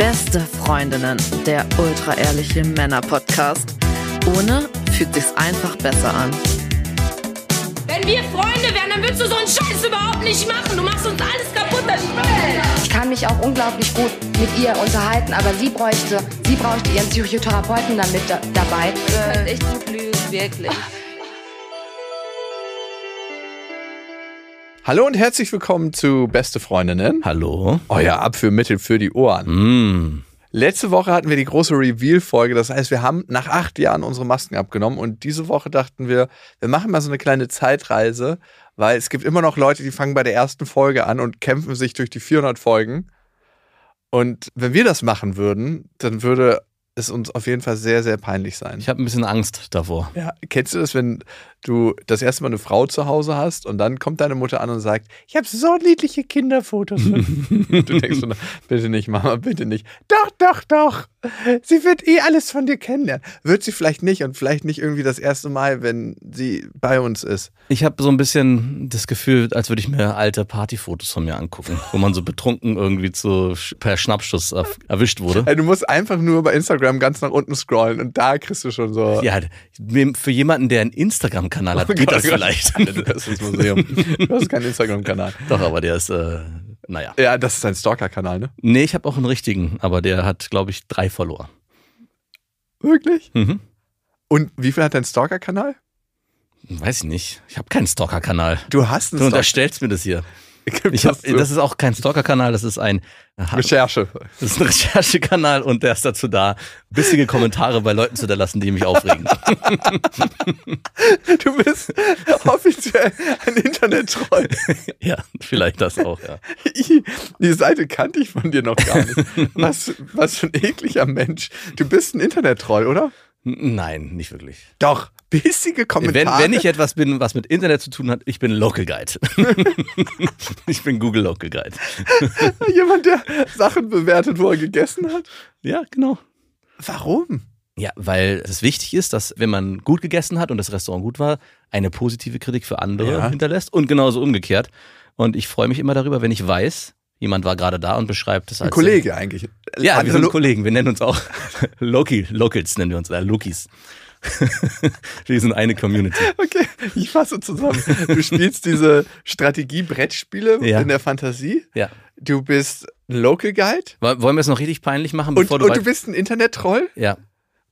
Beste Freundinnen, der ultra-ehrliche Männer-Podcast. Ohne fühlt sich's einfach besser an. Wenn wir Freunde wären, dann würdest du so einen Scheiß überhaupt nicht machen. Du machst uns alles kaputt, das Spiel. Ich kann mich auch unglaublich gut mit ihr unterhalten, aber sie bräuchte, sie bräuchte ihren Psychotherapeuten damit da, dabei. Ihr könnt echt gut lügen, wirklich. Hallo und herzlich willkommen zu Beste Freundinnen. Hallo. Euer Abführmittel für die Ohren. Mm. Letzte Woche hatten wir die große Reveal-Folge. Das heißt, wir haben nach acht Jahren unsere Masken abgenommen und diese Woche dachten wir, wir machen mal so eine kleine Zeitreise, weil es gibt immer noch Leute, die fangen bei der ersten Folge an und kämpfen sich durch die 400 Folgen. Und wenn wir das machen würden, dann würde es uns auf jeden Fall sehr, sehr peinlich sein. Ich habe ein bisschen Angst davor. Ja, kennst du das, wenn du das erste Mal eine Frau zu Hause hast und dann kommt deine Mutter an und sagt, ich habe so niedliche Kinderfotos. von-" du denkst so, bitte nicht, Mama, bitte nicht. Doch, doch, doch. Sie wird eh alles von dir kennenlernen. Wird sie vielleicht nicht und vielleicht nicht irgendwie das erste Mal, wenn sie bei uns ist. Ich habe so ein bisschen das Gefühl, als würde ich mir alte Partyfotos von mir angucken, wo man so betrunken irgendwie zu, per Schnappschuss erwischt wurde. Ey, du musst einfach nur bei Instagram ganz nach unten scrollen und da kriegst du schon so. Ja, für jemanden, der einen Instagram-Kanal hat, geht das Oh Gott, vielleicht. Du hast das Museum. Du hast keinen Instagram-Kanal. Doch, aber der ist, äh, naja. Ja, das ist ein Stalker-Kanal, ne? Nee, ich habe auch einen richtigen, aber der hat, glaube ich, drei Follower. Wirklich? Mhm. Und wie viel hat dein Stalker-Kanal? Weiß ich nicht. Ich habe keinen Stalker-Kanal. Du hast einen Du Stalker. unterstellst mir das hier. Hab, das ist auch kein Stalker-Kanal, das ist ein Recherche. Das ist ein Recherchekanal und der ist dazu da, bissige Kommentare bei Leuten zu hinterlassen, die mich aufregen. Du bist offiziell ein Internet-Troll. ja, vielleicht das auch, ja. Die Seite kannte ich von dir noch gar nicht. Was, was für ein ekliger Mensch. Du bist ein Internet-Troll, oder? Nein, nicht wirklich. Doch. Bissige Wenn, Kommentare. wenn ich etwas bin, was mit Internet zu tun hat, ich bin Local Guide. ich bin Google Local Guide. Jemand, der Sachen bewertet, wo er gegessen hat. Ja, genau. Warum? Ja, weil es wichtig ist, dass wenn man gut gegessen hat und das Restaurant gut war, eine positive Kritik für andere Ja. hinterlässt und genauso umgekehrt. Und ich freue mich immer darüber, wenn ich weiß, jemand war gerade da und beschreibt es als Ein Kollege eigentlich. Ja, wir sind Kollegen. Wir nennen uns auch Loki, Locals nennen wir uns, äh, Lokis. wir sind eine Community. Okay, ich fasse zusammen. Du spielst diese Strategie-Brettspiele Ja. in der Fantasie. Ja. Du bist ein Local Guide. Woll- Wollen wir es noch richtig peinlich machen, Und, bevor und du du weit- bist ein Internet-Troll. Ja.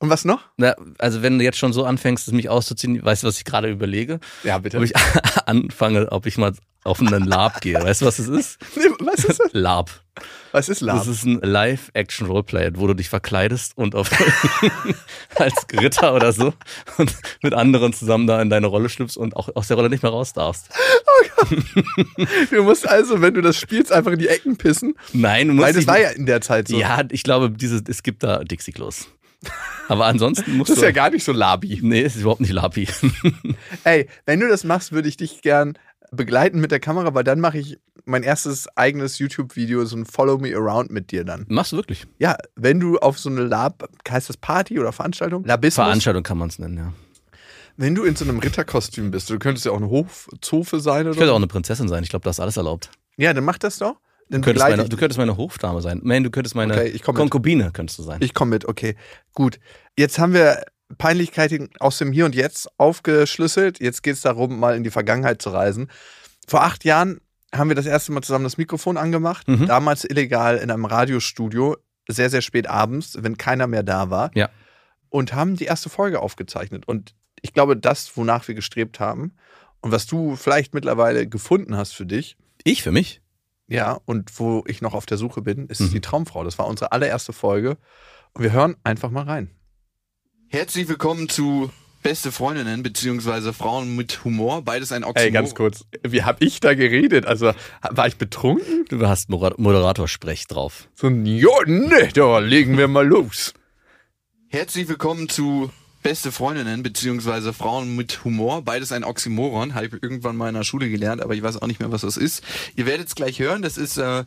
Und was noch? Na, also wenn du jetzt schon so anfängst, mich auszuziehen, weißt du, was ich gerade überlege? Ja, bitte. Ob ich anfange, ob ich mal auf einen Lab gehe. Weißt du, was es ist? Nee, was ist das? Lab. Was ist Lab? Das ist ein Live-Action-Roleplay, wo du dich verkleidest und auf als Ritter oder so und mit anderen zusammen da in deine Rolle schlüpfst und auch aus der Rolle nicht mehr raus darfst. Du musst also, wenn du das spielst, einfach in die Ecken pissen. Nein, du musst Weil das war ja in der Zeit so. Ja, ich glaube, diese, es gibt da Dixie-Klos. Aber ansonsten musst Das ist du. ja gar nicht so labi. Nee, es ist überhaupt nicht Lapi. Ey, wenn du das machst, würde ich dich gern begleiten mit der Kamera, weil dann mache ich mein erstes eigenes YouTube-Video, so ein Follow Me Around mit dir dann. Machst du wirklich? Ja, wenn du auf so eine Lab, heißt das Party oder Veranstaltung? Labismus. Veranstaltung kann man es nennen, ja. Wenn du in so einem Ritterkostüm bist, du könntest ja auch eine Hofzofe sein oder Ich könnte auch eine Prinzessin sein. Ich glaube, da ist alles erlaubt. Ja, dann mach das doch. Dann Du könntest, meine, du könntest meine Hofdame sein. Nein, du könntest meine Okay. Konkubine könntest du sein. Ich komme mit, okay. Gut. Jetzt haben wir Peinlichkeiten aus dem Hier und Jetzt aufgeschlüsselt. Jetzt geht es darum, mal in die Vergangenheit zu reisen. Vor acht Jahren haben wir das erste Mal zusammen das Mikrofon angemacht. Mhm. Damals illegal in einem Radiostudio, sehr, sehr spät abends, wenn keiner mehr da war. Ja. Und haben die erste Folge aufgezeichnet. Und ich glaube, das, wonach wir gestrebt haben und was du vielleicht mittlerweile gefunden hast für dich, ich für mich? Ja, und wo ich noch auf der Suche bin, ist Mhm. die Traumfrau. Das war unsere allererste Folge. Und wir hören einfach mal rein. Herzlich willkommen zu Beste Freundinnen beziehungsweise Frauen mit Humor. Beides ein Oxymoron. Ey, ganz kurz. Wie hab ich da geredet? Also, war ich betrunken? Du hast Moderatorsprech drauf. So ein, ja, ne, da legen wir mal los. Herzlich willkommen zu Beste Freundinnen beziehungsweise Frauen mit Humor. Beides ein Oxymoron. Habe ich irgendwann mal in der Schule gelernt, aber ich weiß auch nicht mehr, was das ist. Ihr werdet es gleich hören. Das ist äh,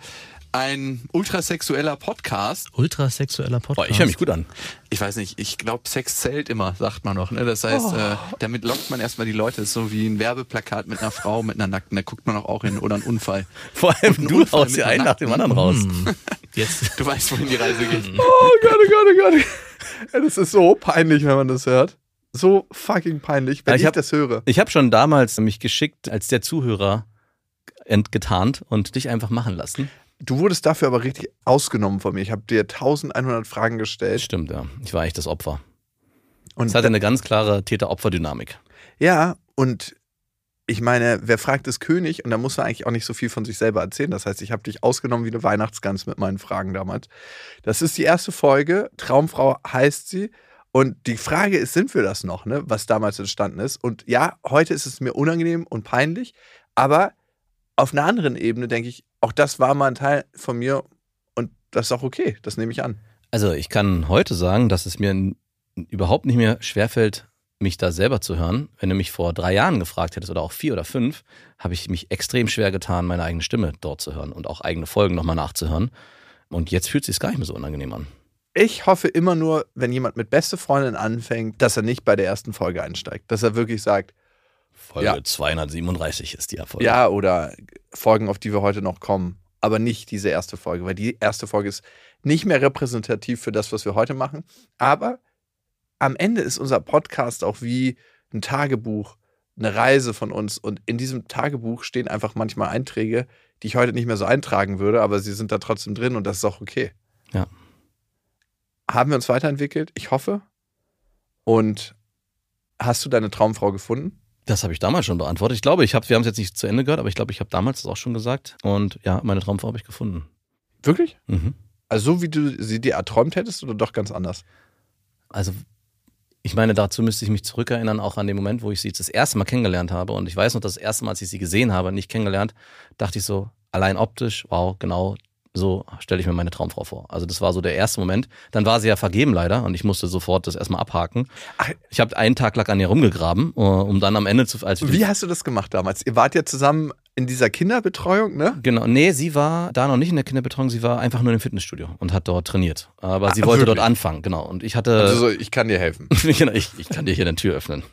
ein ultrasexueller Podcast. Ultrasexueller Podcast. Oh, Oh, ich höre mich gut an. Ich weiß nicht, ich glaube, Sex zählt immer, sagt man noch. Ne? Das heißt, äh, damit lockt man erstmal die Leute. Das ist so wie ein Werbeplakat mit einer Frau, mit einer Nackten. Da guckt man auch hin. Oder ein Unfall. Vor allem Ein du haust einer einen nach dem anderen raus. Jetzt. Du weißt, wohin die Reise geht. Oh Gott, oh Gott, oh Gott. Das ist so peinlich, wenn man das hört. So fucking peinlich, wenn ich, ich hab- das höre. Ich habe schon damals mich geschickt als der Zuhörer entgetarnt und dich einfach machen lassen. Du wurdest dafür aber richtig ausgenommen von mir. Ich habe dir 1100 Fragen gestellt. Stimmt, ja. Ich war echt das Opfer. Und Es hatte eine ganz klare Täter-Opfer-Dynamik. Ja, und ich meine, wer fragt ist König und da muss man eigentlich auch nicht so viel von sich selber erzählen. Das heißt, ich habe dich ausgenommen wie eine Weihnachtsgans mit meinen Fragen damals. Das ist die erste Folge. Traumfrau heißt sie. Und die Frage ist, sind wir das noch, ne? was damals entstanden ist? Und ja, heute ist es mir unangenehm und peinlich, aber auf einer anderen Ebene denke ich, auch das war mal ein Teil von mir und das ist auch okay. Das nehme ich an. Also ich kann heute sagen, dass es mir überhaupt nicht mehr schwerfällt, mich da selber zu hören. Wenn du mich vor drei Jahren gefragt hättest oder auch vier oder fünf, habe ich mich extrem schwer getan, meine eigene Stimme dort zu hören und auch eigene Folgen nochmal nachzuhören. Und jetzt fühlt es sich gar nicht mehr so unangenehm an. Ich hoffe immer nur, wenn jemand mit beste Freundin anfängt, dass er nicht bei der ersten Folge einsteigt. Dass er wirklich sagt, Folge Ja. 237 ist die Erfolg. ja, oder Folgen, auf die wir heute noch kommen. Aber nicht diese erste Folge, weil die erste Folge ist nicht mehr repräsentativ für das, was wir heute machen. Aber am Ende ist unser Podcast auch wie ein Tagebuch, eine Reise von uns. Und in diesem Tagebuch stehen einfach manchmal Einträge, die ich heute nicht mehr so eintragen würde, aber sie sind da trotzdem drin und das ist auch okay. Ja. Haben wir uns weiterentwickelt? Ich hoffe. Und hast du deine Traumfrau gefunden? Das habe ich damals schon beantwortet. Ich glaube, ich habe, wir haben es jetzt nicht zu Ende gehört, aber ich glaube, ich habe damals das auch schon gesagt. Und ja, meine Traumfrau habe ich gefunden. Wirklich? Mhm. Also so wie du sie dir erträumt hättest oder doch ganz anders? Also, ich meine, dazu müsste ich mich zurückerinnern, auch an den Moment, wo ich sie das erste Mal kennengelernt habe. Und ich weiß noch, das erste Mal, als ich sie gesehen habe, nicht kennengelernt, dachte ich so, allein optisch, wow, genau so stelle ich mir meine Traumfrau vor. Also das war so der erste Moment. Dann war sie ja vergeben leider und ich musste sofort das erstmal abhaken. Ach. Ich habe einen Tag lang an ihr rumgegraben, äh, um dann am Ende zu... Als Wie hast du das gemacht damals? Ihr wart ja zusammen in dieser Kinderbetreuung, ne? Genau, nee, sie war da noch nicht in der Kinderbetreuung, sie war einfach nur im Fitnessstudio und hat dort trainiert. Aber Ah, sie wollte wirklich? dort anfangen, genau. Und ich hatte... Also so, ich kann dir helfen. genau, ich, ich kann dir hier eine Tür öffnen.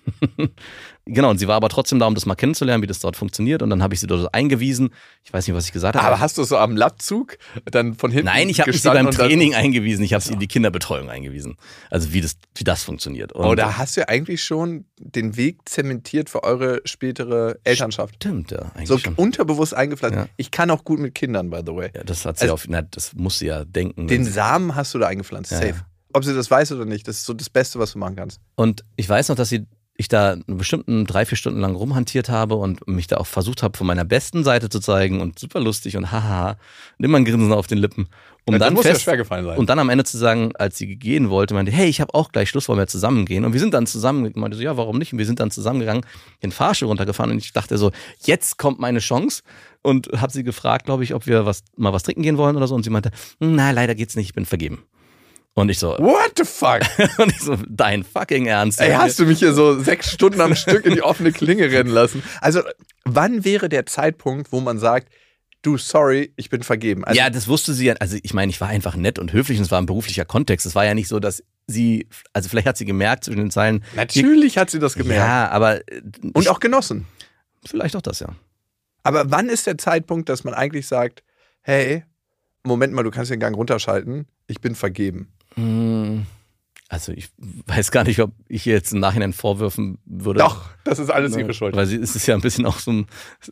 Genau, und sie war aber trotzdem da, um das mal kennenzulernen, wie das dort funktioniert. Und dann habe ich sie dort eingewiesen. Ich weiß nicht, was ich gesagt habe. Aber hast du so am Latzug dann von hinten Nein, ich habe sie beim Training eingewiesen. Ich habe sie in die Kinderbetreuung eingewiesen. Also wie das, wie das funktioniert. Und Oh, da hast du ja eigentlich schon den Weg zementiert für eure spätere Elternschaft. stimmt, ja, eigentlich So schon. unterbewusst eingepflanzt. Ja. Ich kann auch gut mit Kindern, by the way. Ja, das hat sie Also- auf, na, das muss sie ja denken. Den Samen hast du da eingepflanzt, Ja, safe. ja. Ob sie das weiß oder nicht, das ist so das Beste, was du machen kannst. Und ich weiß noch, dass sie, ich da einen bestimmten drei, vier Stunden lang rumhantiert habe und mich da auch versucht habe, von meiner besten Seite zu zeigen und super lustig und haha, und immer ein Grinsen auf den Lippen. Um Ja, dann muss ja fest, schwer gefallen sein. Und dann am Ende zu sagen, als sie gehen wollte, meinte, hey, ich habe auch gleich Schluss, wollen wir zusammengehen? Und wir sind dann zusammen, ich meinte so, ja, warum nicht? Und wir sind dann zusammengegangen, den Fahrstuhl runtergefahren und ich dachte so, jetzt kommt meine Chance. Und habe sie gefragt, glaube ich, ob wir was, mal was trinken gehen wollen oder so. Und sie meinte, na, leider geht's nicht, ich bin vergeben. Und ich so, What the fuck? und ich so, dein fucking Ernst. Ey, hast du mich hier so sechs Stunden am Stück in die offene Klinge rennen lassen? Also, wann wäre der Zeitpunkt, wo man sagt, du, sorry, ich bin vergeben? Also, ja, das wusste sie ja. Also ich meine, ich war einfach nett und höflich und es war ein beruflicher Kontext. Es war ja nicht so, dass sie, also vielleicht hat sie gemerkt zwischen den Zeilen. natürlich hat sie das gemerkt. Ja, aber Und auch genossen. vielleicht auch das, ja. Aber wann ist der Zeitpunkt, dass man eigentlich sagt, hey, Moment mal, du kannst den Gang runterschalten, ich bin vergeben? Hm, Also ich weiß gar nicht, ob ich ihr jetzt im Nachhinein vorwürfen würde. Doch, das ist alles ihre Schuld. Weil sie, es ist ja ein bisschen auch so ein,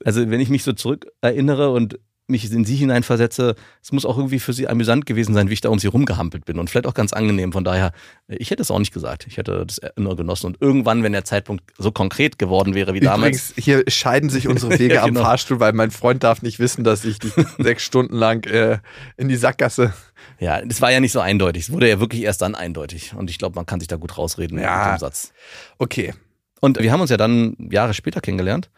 also wenn ich mich so zurück erinnere und mich in sie hineinversetze, es muss auch irgendwie für sie amüsant gewesen sein, wie ich da um sie rumgehampelt bin und vielleicht auch ganz angenehm. Von daher, ich hätte es auch nicht gesagt. Ich hätte das nur genossen. Und irgendwann, wenn der Zeitpunkt so konkret geworden wäre wie damals, Übrigens, hier scheiden sich unsere Wege Ja, genau. am Fahrstuhl, weil mein Freund darf nicht wissen, dass ich sechs Stunden lang äh, in die Sackgasse. ja, das war ja nicht so eindeutig. Es wurde ja wirklich erst dann eindeutig. Und ich glaube, man kann sich da gut rausreden Ja. mit dem Satz. Okay. Und wir haben uns ja dann Jahre später kennengelernt.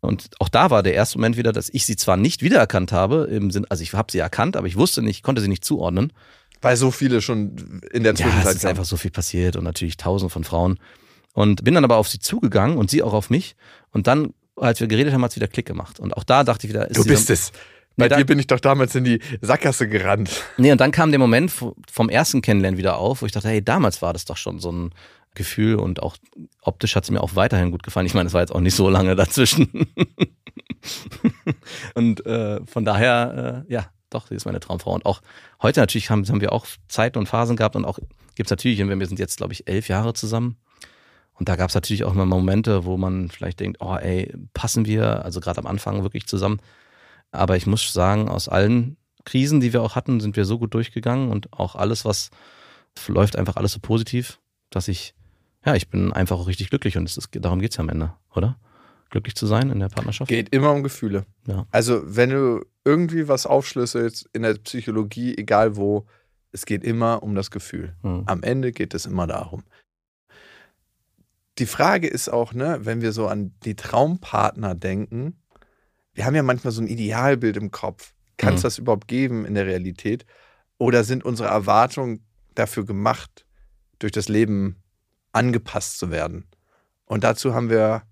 Und auch da war der erste Moment wieder, dass ich sie zwar nicht wiedererkannt habe, im Sinn, also ich habe sie erkannt, aber ich wusste nicht, konnte sie nicht zuordnen. Weil so viele schon in der Ja, Zwischenzeit es ist kamen. einfach so viel passiert und natürlich tausend von Frauen. Und bin dann aber auf sie zugegangen und sie auch auf mich. Und dann, als wir geredet haben, hat es wieder Klick gemacht. Und auch da dachte ich wieder, ist Du bist es. Bei Nee, da- dir bin ich doch damals in die Sackgasse gerannt. Nee, und dann kam der Moment vom ersten Kennenlernen wieder auf, wo ich dachte, hey, damals war das doch schon so ein Gefühl und auch optisch hat es mir auch weiterhin gut gefallen. Ich meine, es war jetzt auch nicht so lange dazwischen. und äh, von daher, äh, ja, doch, sie ist meine Traumfrau. Und auch heute natürlich haben, haben wir auch Zeiten und Phasen gehabt und auch gibt's natürlich, wir sind jetzt, glaube ich, elf Jahre zusammen. Und da gab's natürlich auch mal Momente, wo man vielleicht denkt, oh ey, passen wir, also gerade am Anfang wirklich zusammen. Aber ich muss sagen, aus allen Krisen, die wir auch hatten, sind wir so gut durchgegangen und auch alles, was läuft, einfach alles so positiv, dass ich, ja, ich bin einfach auch richtig glücklich und es ist, darum geht's ja am Ende, oder? Glücklich zu sein in der Partnerschaft. Geht immer um Gefühle. Ja. Also, wenn du irgendwie was aufschlüsselst in der Psychologie, egal wo, es geht immer um das Gefühl. Hm. Am Ende geht es immer darum. Die Frage ist auch, ne, wenn wir so an die Traumpartner denken, wir haben ja manchmal so ein Idealbild im Kopf. Kann es Mhm. das überhaupt geben in der Realität? Oder sind unsere Erwartungen dafür gemacht, durch das Leben angepasst zu werden? Und dazu haben wir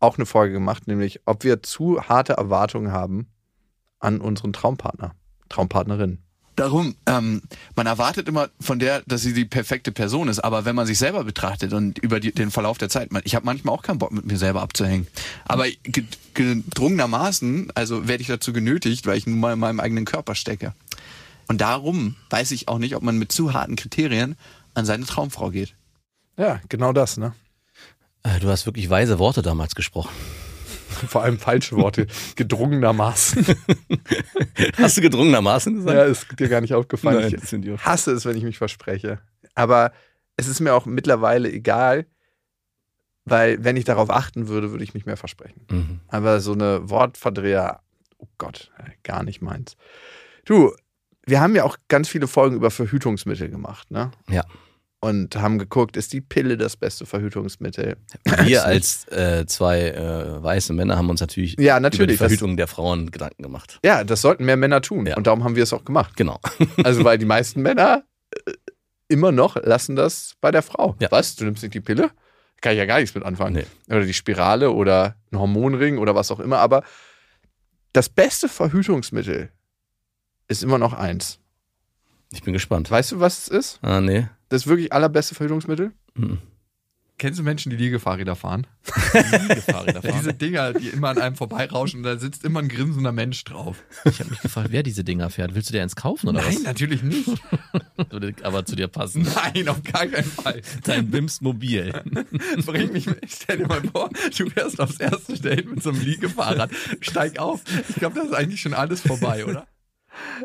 auch eine Folge gemacht, nämlich ob wir zu harte Erwartungen haben an unseren Traumpartner, Traumpartnerin. Darum, ähm, man erwartet immer von der, dass sie die perfekte Person ist, aber wenn man sich selber betrachtet und über die, den Verlauf der Zeit, ich habe manchmal auch keinen Bock mit mir selber abzuhängen. Aber ge- gedrungenermaßen, also werde ich dazu genötigt, weil ich nun mal in meinem eigenen Körper stecke. Und darum weiß ich auch nicht, ob man mit zu harten Kriterien an seine Traumfrau geht. Ja, genau das, ne? Äh, Du hast wirklich weise Worte damals gesprochen. Vor allem falsche Worte, gedrungenermaßen. Hast du gedrungenermaßen gesagt? ja, ist dir gar nicht aufgefallen. Nein, ich sind hasse es, wenn ich mich verspreche. Aber es ist mir auch mittlerweile egal, weil wenn ich darauf achten würde, würde ich mich mehr versprechen. Mhm. Aber so eine Wortverdreher, oh Gott, gar nicht meins. Du, wir haben ja auch ganz viele Folgen über Verhütungsmittel gemacht, ne? Ja. Und haben geguckt, ist die Pille das beste Verhütungsmittel? Wir als äh, zwei äh, weiße Männer haben uns natürlich, Ja, über die natürlich. Das, Verhütung der Frauen Gedanken gemacht. ja, das sollten mehr Männer tun. Ja. Und darum haben wir es auch gemacht. Genau. Also, weil die meisten Männer äh, immer noch lassen das bei der Frau. Ja. Was? Du nimmst nicht die Pille? Kann ich ja gar nichts mit anfangen. Nee. Oder die Spirale oder ein Hormonring oder was auch immer. Aber das beste Verhütungsmittel ist immer noch eins. Ich bin gespannt. Weißt du, was es ist? Ah, nee. Das wirklich allerbeste Verhütungsmittel? Mhm. Kennst du Menschen, die Liegefahrräder fahren? Liegefahrräder Diese Dinger, die immer an einem vorbeirauschen und da sitzt immer ein grinsender Mensch drauf. Ich habe mich gefragt, wer diese Dinger fährt. Willst du dir eins kaufen oder Nein, natürlich nicht. was? Würde aber zu dir passen. Nein, auf gar keinen Fall. Dein Bims Mobil. Bring mich. Stell dir mal vor, du fährst aufs erste Date mit so einem Liegefahrrad. Steig auf. Ich glaube, das ist eigentlich schon alles vorbei, oder?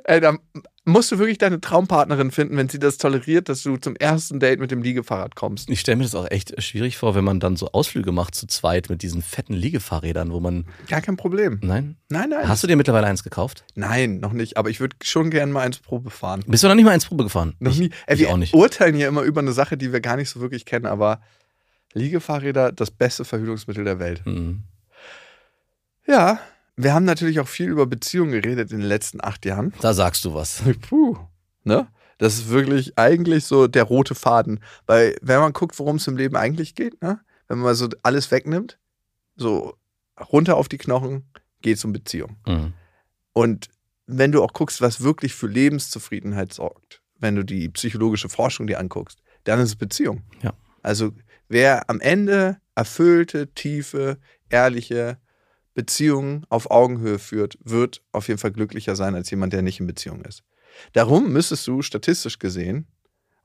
Ey, da musst du wirklich deine Traumpartnerin finden, wenn sie das toleriert, dass du zum ersten Date mit dem Liegefahrrad kommst. Ich stelle mir das auch echt schwierig vor, wenn man dann so Ausflüge macht zu zweit mit diesen fetten Liegefahrrädern, wo man. Gar kein Problem. Nein? Nein, nein. Hast du dir mittlerweile eins gekauft? Nein, noch nicht. Aber ich würde schon gerne mal ins Probe fahren. Bist du noch nicht mal ins Probe gefahren? Noch ich, nie. Ey, ich wir auch nicht. urteilen hier immer über eine Sache, die wir gar nicht so wirklich kennen, aber Liegefahrräder, das beste Verhütungsmittel der Welt. Mhm. Ja, wir haben natürlich auch viel über Beziehungen geredet in den letzten acht Jahren. Da sagst du was. Puh, ne? Das ist wirklich eigentlich so der rote Faden. Weil, wenn man guckt, worum es im Leben eigentlich geht, ne? wenn man so alles wegnimmt, so runter auf die Knochen, geht es um Beziehung. Mhm. Und wenn du auch guckst, was wirklich für Lebenszufriedenheit sorgt, wenn du die psychologische Forschung dir anguckst, dann ist es Beziehung. Ja. Also wer am Ende erfüllte, tiefe, ehrliche Beziehungen auf Augenhöhe führt, wird auf jeden Fall glücklicher sein als jemand, der nicht in Beziehung ist. Darum müsstest du statistisch gesehen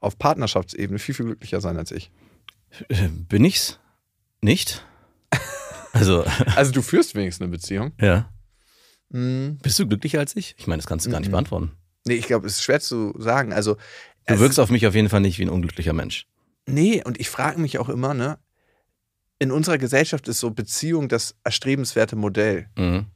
auf Partnerschaftsebene viel, viel glücklicher sein als ich. Bin ich's? Nicht? Also, Also du führst wenigstens eine Beziehung. ja. Hm, Bist du glücklicher als ich? Ich meine, das kannst du gar nicht Mhm. beantworten. nee, ich glaube, es ist schwer zu sagen. Also Du wirkst auf mich auf jeden Fall nicht wie ein unglücklicher Mensch. Nee, und ich frage mich auch immer, ne? In unserer Gesellschaft ist so Beziehung das erstrebenswerte Modell. Mhm.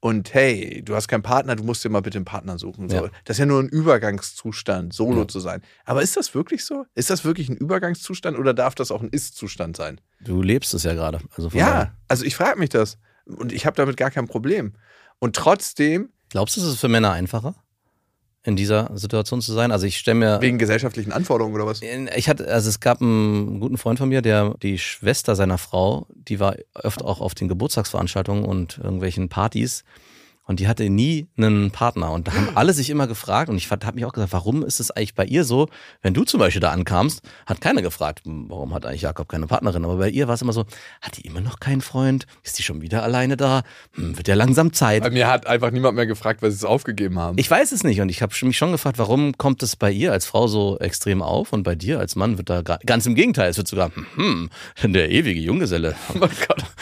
Und hey, du hast keinen Partner, du musst dir mal bitte einen Partner suchen. So. Ja. Das ist ja nur ein Übergangszustand, solo Ja. zu sein. Aber ist das wirklich so? Ist das wirklich ein Übergangszustand oder darf das auch ein Ist-Zustand sein? Du lebst es ja gerade. Also Ja, daher. also ich frage mich das. Und ich habe damit gar kein Problem. Und trotzdem, Glaubst du, es ist für Männer einfacher, in dieser Situation zu sein? Also ich stelle mir. wegen gesellschaftlichen Anforderungen oder was? Ich hatte, also es gab einen guten Freund von mir, der die Schwester seiner Frau, die war öfter auch auf den Geburtstagsveranstaltungen und irgendwelchen Partys. Und die hatte nie einen Partner. Und da haben alle sich immer gefragt und ich habe mich auch gesagt, warum ist es eigentlich bei ihr so, wenn du zum Beispiel da ankamst, hat keiner gefragt, hm, warum hat eigentlich Jakob keine Partnerin? Aber bei ihr war es immer so, hat die immer noch keinen Freund? Ist die schon wieder alleine da? Hm, wird ja langsam Zeit. Bei mir hat einfach niemand mehr gefragt, weil sie es aufgegeben haben. Ich weiß es nicht und ich habe mich schon gefragt, warum kommt es bei ihr als Frau so extrem auf und bei dir als Mann wird da gar, ganz im Gegenteil, es wird sogar, hm, der ewige Junggeselle. oh mein Gott.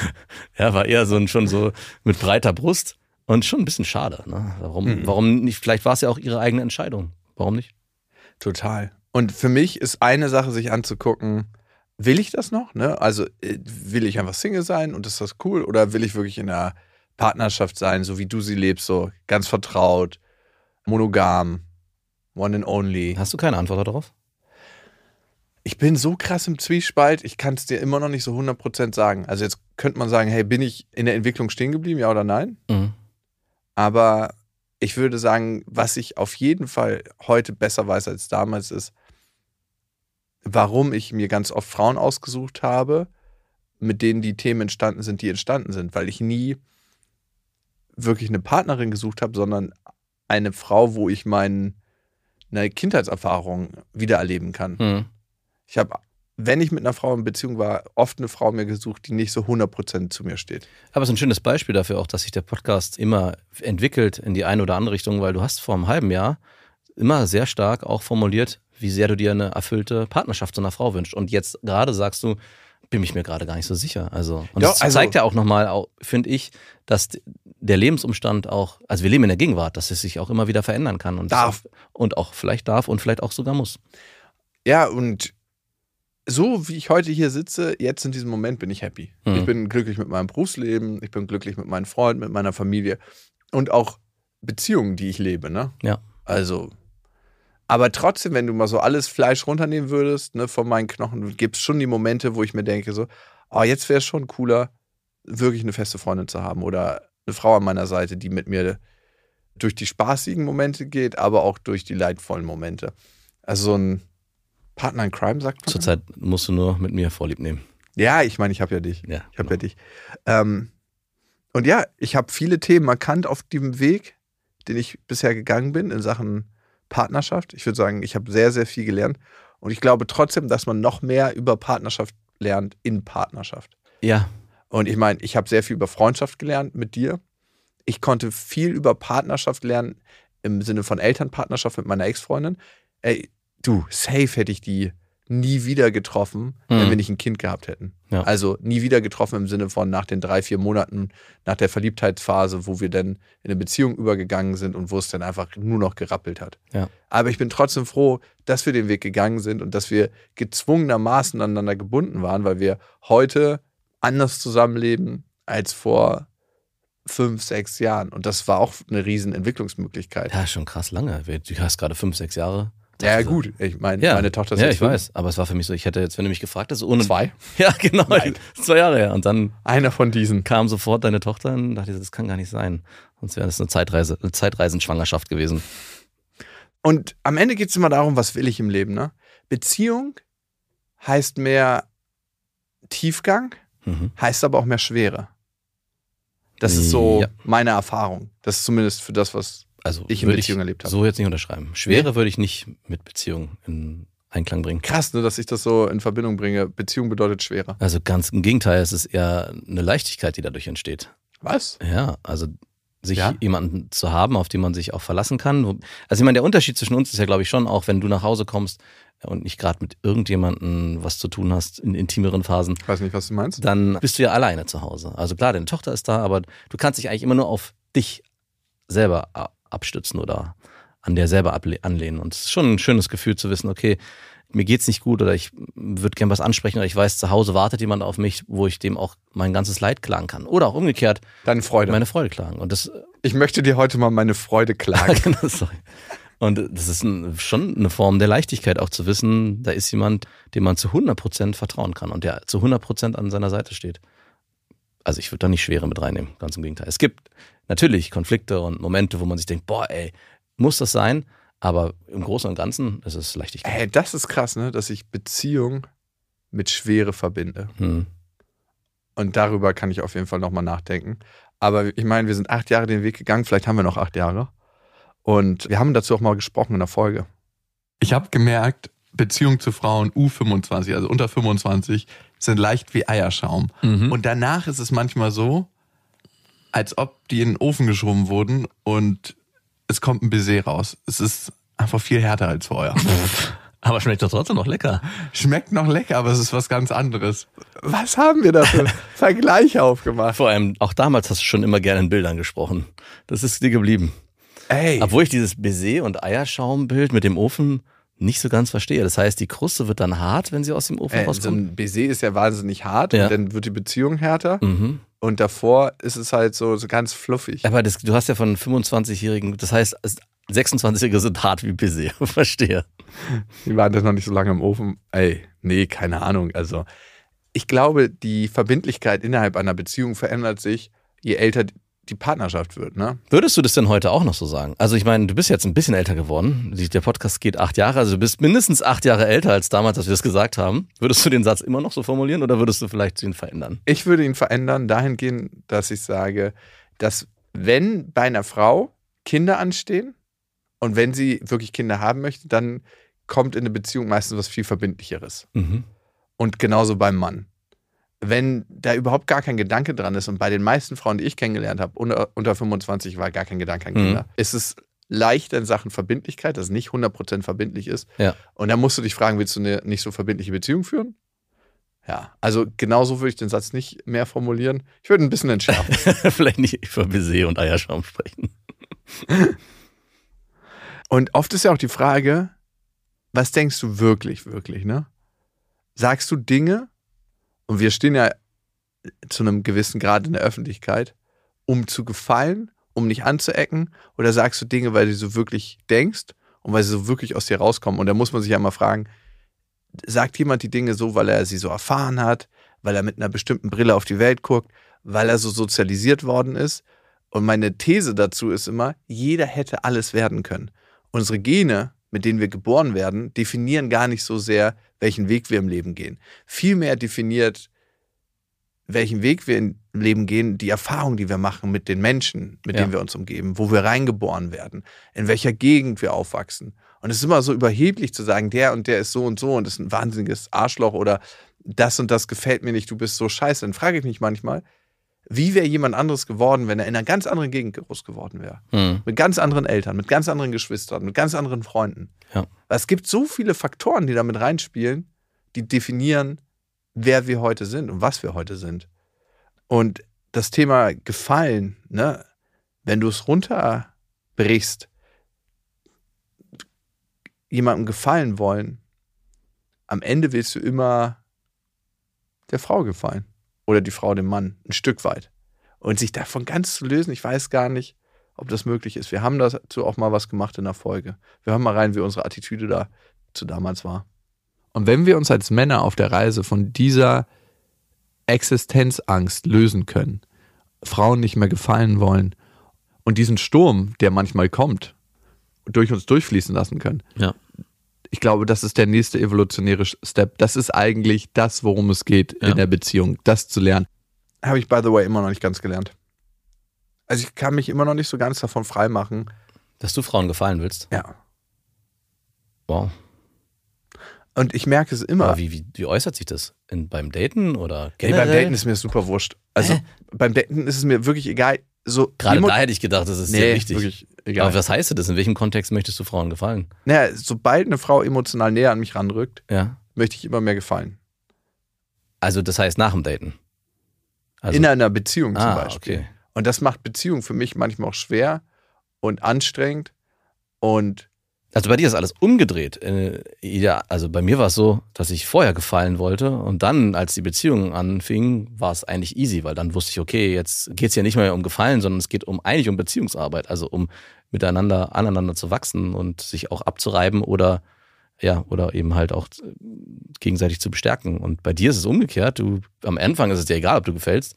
Ja, war eher so ein, schon so mit breiter Brust und schon ein bisschen schade. Ne? Warum, warum nicht? Vielleicht war es ja auch ihre eigene Entscheidung. Warum nicht? Total. Und für mich ist eine Sache, sich anzugucken, will ich das noch? Ne? Also äh, will ich einfach Single sein und ist das cool? Oder will ich wirklich in einer Partnerschaft sein, so wie du sie lebst, so ganz vertraut, monogam, one and only? Hast du keine Antwort darauf? Ich bin so krass im Zwiespalt, ich kann es dir immer noch nicht so 100% sagen. Also jetzt könnte man sagen, hey, bin ich in der Entwicklung stehen geblieben, ja oder nein? Mhm. Aber ich würde sagen, was ich auf jeden Fall heute besser weiß als damals ist, warum ich mir ganz oft Frauen ausgesucht habe, mit denen die Themen entstanden sind, die entstanden sind, weil ich nie wirklich eine Partnerin gesucht habe, sondern eine Frau, wo ich meine Kindheitserfahrung wiedererleben kann. Mhm. Ich habe, wenn ich mit einer Frau in Beziehung war, oft eine Frau mir gesucht, die nicht so 100% zu mir steht. Aber es ist ein schönes Beispiel dafür auch, dass sich der Podcast immer entwickelt in die eine oder andere Richtung, weil du hast vor einem halben Jahr immer sehr stark auch formuliert, wie sehr du dir eine erfüllte Partnerschaft zu einer Frau wünschst. Und jetzt gerade sagst du, bin ich mir gerade gar nicht so sicher. Also, und Ja, das also- zeigt ja auch nochmal, finde ich, dass der Lebensumstand auch, also wir leben in der Gegenwart, dass es sich auch immer wieder verändern kann und Darf. Auch, und auch vielleicht darf und vielleicht auch sogar muss. Ja, und so wie ich heute hier sitze, jetzt in diesem Moment bin ich happy. Mhm. Ich bin glücklich mit meinem Berufsleben, ich bin glücklich mit meinen Freunden, mit meiner Familie und auch Beziehungen, die ich lebe, ne? Ja. Also, aber trotzdem, wenn du mal so alles Fleisch runternehmen würdest, ne, von meinen Knochen, gibt es schon die Momente, wo ich mir denke, so, oh, jetzt wäre es schon cooler, wirklich eine feste Freundin zu haben oder eine Frau an meiner Seite, die mit mir durch die spaßigen Momente geht, aber auch durch die leidvollen Momente. Also so ein Partner in Crime, sagt man. Zurzeit musst du nur mit mir Vorlieb nehmen. Ja, ich meine, ich habe ja dich. Ja, Ich habe genau. ja dich. Ähm, und ja, ich habe viele Themen erkannt auf dem Weg, den ich bisher gegangen bin in Sachen Partnerschaft. Ich würde sagen, ich habe sehr, sehr viel gelernt. Und ich glaube trotzdem, dass man noch mehr über Partnerschaft lernt in Partnerschaft. Ja, Und ich meine, ich habe sehr viel über Freundschaft gelernt mit dir. Ich konnte viel über Partnerschaft lernen im Sinne von Elternpartnerschaft mit meiner Ex-Freundin. Ey, du, safe hätte ich die nie wieder getroffen, wenn Mhm. wir nicht ein Kind gehabt hätten. Ja. Also nie wieder getroffen im Sinne von nach den drei, vier Monaten, nach der Verliebtheitsphase, wo wir dann in eine Beziehung übergegangen sind und wo es dann einfach nur noch gerappelt hat. Ja. Aber ich bin trotzdem froh, dass wir den Weg gegangen sind und dass wir gezwungenermaßen aneinander gebunden waren, weil wir heute anders zusammenleben als vor fünf, sechs Jahren. Und das war auch eine riesen Entwicklungsmöglichkeit. ja, schon krass lange. Du hast gerade fünf, sechs Jahre. Ja, Also- gut. Ich meine, Ja, meine Tochter ist ja, ich fünf. weiß. Aber es war für mich so, ich hätte jetzt, wenn du mich gefragt hättest, ohne. Zwei. Ja, genau. Nein. Zwei Jahre her. Und dann Einer von diesen. kam sofort deine Tochter und dachte, ich, das kann gar nicht sein. Sonst wäre das eine Zeitreise, eine Zeitreisenschwangerschaft gewesen. Und am Ende geht es immer darum, was will ich im Leben. Ne? Beziehung heißt mehr Tiefgang, Mhm. heißt aber auch mehr Schwere. Das ist so Ja. meine Erfahrung. Das ist zumindest für das, was Also Ich in würde Beziehung erlebt habe. So jetzt nicht unterschreiben. Schwere würde ich nicht mit Beziehung in Einklang bringen. krass, ne, dass ich das so in Verbindung bringe. Beziehung bedeutet schwerer. Also ganz im Gegenteil, es ist eher eine Leichtigkeit, die dadurch entsteht. Was? Ja, also sich Ja? jemanden zu haben, auf den man sich auch verlassen kann. Also ich meine, der Unterschied zwischen uns ist ja, glaube ich, schon auch, wenn du nach Hause kommst und nicht gerade mit irgendjemandem was zu tun hast in intimeren Phasen, Ich weiß nicht, was du meinst. dann bist du ja alleine zu Hause. Also klar, deine Tochter ist da, aber du kannst dich eigentlich immer nur auf dich selber abstützen oder an der selber anlehnen. Und es ist schon ein schönes Gefühl zu wissen, okay, mir geht's nicht gut oder ich würde gern was ansprechen oder ich weiß, zu Hause wartet jemand auf mich, wo ich dem auch mein ganzes Leid klagen kann. Oder auch umgekehrt Deine Freude. meine Freude klagen. Und das, ich möchte dir heute mal meine Freude klagen. Genau. Und das ist ein, schon eine Form der Leichtigkeit, auch zu wissen, da ist jemand, dem man zu 100% vertrauen kann und der zu 100% an seiner Seite steht. Also ich würde da nicht Schwere mit reinnehmen, ganz im Gegenteil. Es gibt natürlich Konflikte und Momente, wo man sich denkt, boah, ey, muss das sein? Aber im Großen und Ganzen ist es Leichtigkeit. Ey, das ist krass, ne? dass ich Beziehung mit Schwere verbinde. Hm. Und darüber kann ich auf jeden Fall nochmal nachdenken. Aber ich meine, wir sind acht Jahre den Weg gegangen, vielleicht haben wir noch acht Jahre. Und wir haben dazu auch mal gesprochen in der Folge. Ich habe gemerkt, Beziehungen zu Frauen U25, also unter 25, sind leicht wie Eierschaum. Mhm. Und danach ist es manchmal so, als ob die in den Ofen geschoben wurden und es kommt ein Baiser raus. Es ist einfach viel härter als vorher. Aber schmeckt doch trotzdem noch lecker. Schmeckt noch lecker, aber es ist was ganz anderes. Was haben wir da für Vergleiche aufgemacht? Vor allem, auch damals hast du schon immer gerne in Bildern gesprochen. Das ist dir geblieben. Ey, Obwohl ich dieses Baiser- und Eierschaumbild mit dem Ofen nicht so ganz verstehe. Das heißt, die Kruste wird dann hart, wenn sie aus dem Ofen äh, so rauskommt. ein Baiser ist ja wahnsinnig hart Ja. und dann wird die Beziehung härter. Mhm. Und davor ist es halt so, so ganz fluffig. Aber das, du hast ja von 25-Jährigen, das heißt, 26-Jährige sind hart wie Baiser. Verstehe. Die waren das noch nicht so lange im Ofen. Ey, nee, keine Ahnung. Also, ich glaube, die Verbindlichkeit innerhalb einer Beziehung verändert sich, je älter die Partnerschaft wird, ne? Würdest du das denn heute auch noch so sagen? Also ich meine, du bist jetzt ein bisschen älter geworden. Der Podcast geht acht Jahre, also du bist mindestens acht Jahre älter als damals, als wir das gesagt haben. Würdest du den Satz immer noch so formulieren oder würdest du vielleicht ihn verändern? Ich würde ihn verändern dahingehend, dass ich sage, dass wenn bei einer Frau Kinder anstehen und wenn sie wirklich Kinder haben möchte, dann kommt in eine Beziehung meistens was viel Verbindlicheres. Mhm. Und genauso beim Mann. Wenn da überhaupt gar kein Gedanke dran ist und bei den meisten Frauen, die ich kennengelernt habe, unter, unter 25 war gar kein Gedanke an Mhm. Kinder, ist es leichter in Sachen Verbindlichkeit, dass es nicht 100% verbindlich ist. Ja. Und dann musst du dich fragen, willst du eine nicht so verbindliche Beziehung führen? Ja, also genauso würde ich den Satz nicht mehr formulieren. Ich würde ein bisschen entschärfen. vielleicht nicht über Baiser und Eierschaum sprechen. Und oft ist ja auch die Frage, was denkst du wirklich, wirklich, ne? Sagst du Dinge, und wir stehen ja zu einem gewissen Grad in der Öffentlichkeit, um zu gefallen, um nicht anzuecken, oder sagst du Dinge, weil du so wirklich denkst und weil sie so wirklich aus dir rauskommen? Und da muss man sich ja mal fragen, sagt jemand die Dinge so, weil er sie so erfahren hat, weil er mit einer bestimmten Brille auf die Welt guckt, weil er so sozialisiert worden ist? Und meine These dazu ist immer, jeder hätte alles werden können unsere Gene, mit denen wir geboren werden, definieren gar nicht so sehr, welchen Weg wir im Leben gehen. Vielmehr definiert, welchen Weg wir im Leben gehen, die Erfahrung, die wir machen mit den Menschen, mit Ja. denen wir uns umgeben, wo wir reingeboren werden, in welcher Gegend wir aufwachsen. Und es ist immer so überheblich zu sagen, der und der ist so und so und ist ein wahnsinniges Arschloch oder das und das gefällt mir nicht, du bist so scheiße. Dann frage ich mich manchmal, wie wäre jemand anderes geworden, wenn er in einer ganz anderen Gegend groß geworden wäre? Mhm. Mit ganz anderen Eltern, mit ganz anderen Geschwistern, mit ganz anderen Freunden. Ja. Es gibt so viele Faktoren, die damit reinspielen, die definieren, wer wir heute sind und was wir heute sind. Und das Thema Gefallen, ne, wenn du es runterbrichst, jemandem gefallen wollen, am Ende willst du immer der Frau gefallen oder die Frau dem Mann, ein Stück weit. Und sich davon ganz zu lösen, ich weiß gar nicht, ob das möglich ist. Wir haben dazu auch mal was gemacht in der Folge. Wir hören mal rein, wie unsere Attitüde da zu damals war. Und wenn wir uns als Männer auf der Reise von dieser Existenzangst lösen können, Frauen nicht mehr gefallen wollen und diesen Sturm, der manchmal kommt, durch uns durchfließen lassen können, Ja. Ich glaube, das ist der nächste evolutionäre Step. Das ist eigentlich das, worum es geht Ja. in der Beziehung, das zu lernen. Habe ich, by the way, immer noch nicht ganz gelernt. Also ich kann mich immer noch nicht so ganz davon freimachen. Dass du Frauen gefallen willst. Ja. Wow. Und ich merke es immer. Aber wie, wie, wie äußert sich das? In, beim Daten oder generell? beim Daten ist mir super wurscht. Also beim Daten ist es mir wirklich egal. So Gerade da hätte ich gedacht, das ist nee, sehr wichtig. wirklich egal. Aber was heißt das? In welchem Kontext möchtest du Frauen gefallen? naja, sobald eine Frau emotional näher an mich ranrückt, Ja. möchte ich immer mehr gefallen. Also das heißt nach dem Daten. Also, in einer Beziehung zum ah, Beispiel. okay. Und das macht Beziehung für mich manchmal auch schwer und anstrengend. Und Also bei dir ist alles umgedreht. Äh, ja, also bei mir war es so, dass ich vorher gefallen wollte und dann, als die Beziehung anfing, war es eigentlich easy, weil dann wusste ich, okay, jetzt geht es ja nicht mehr um Gefallen, sondern es geht um eigentlich um Beziehungsarbeit, also um miteinander, aneinander zu wachsen und sich auch abzureiben oder ja, oder eben halt auch äh, gegenseitig zu bestärken. Und bei dir ist es umgekehrt. Du, am Anfang ist es dir egal, ob du gefällst,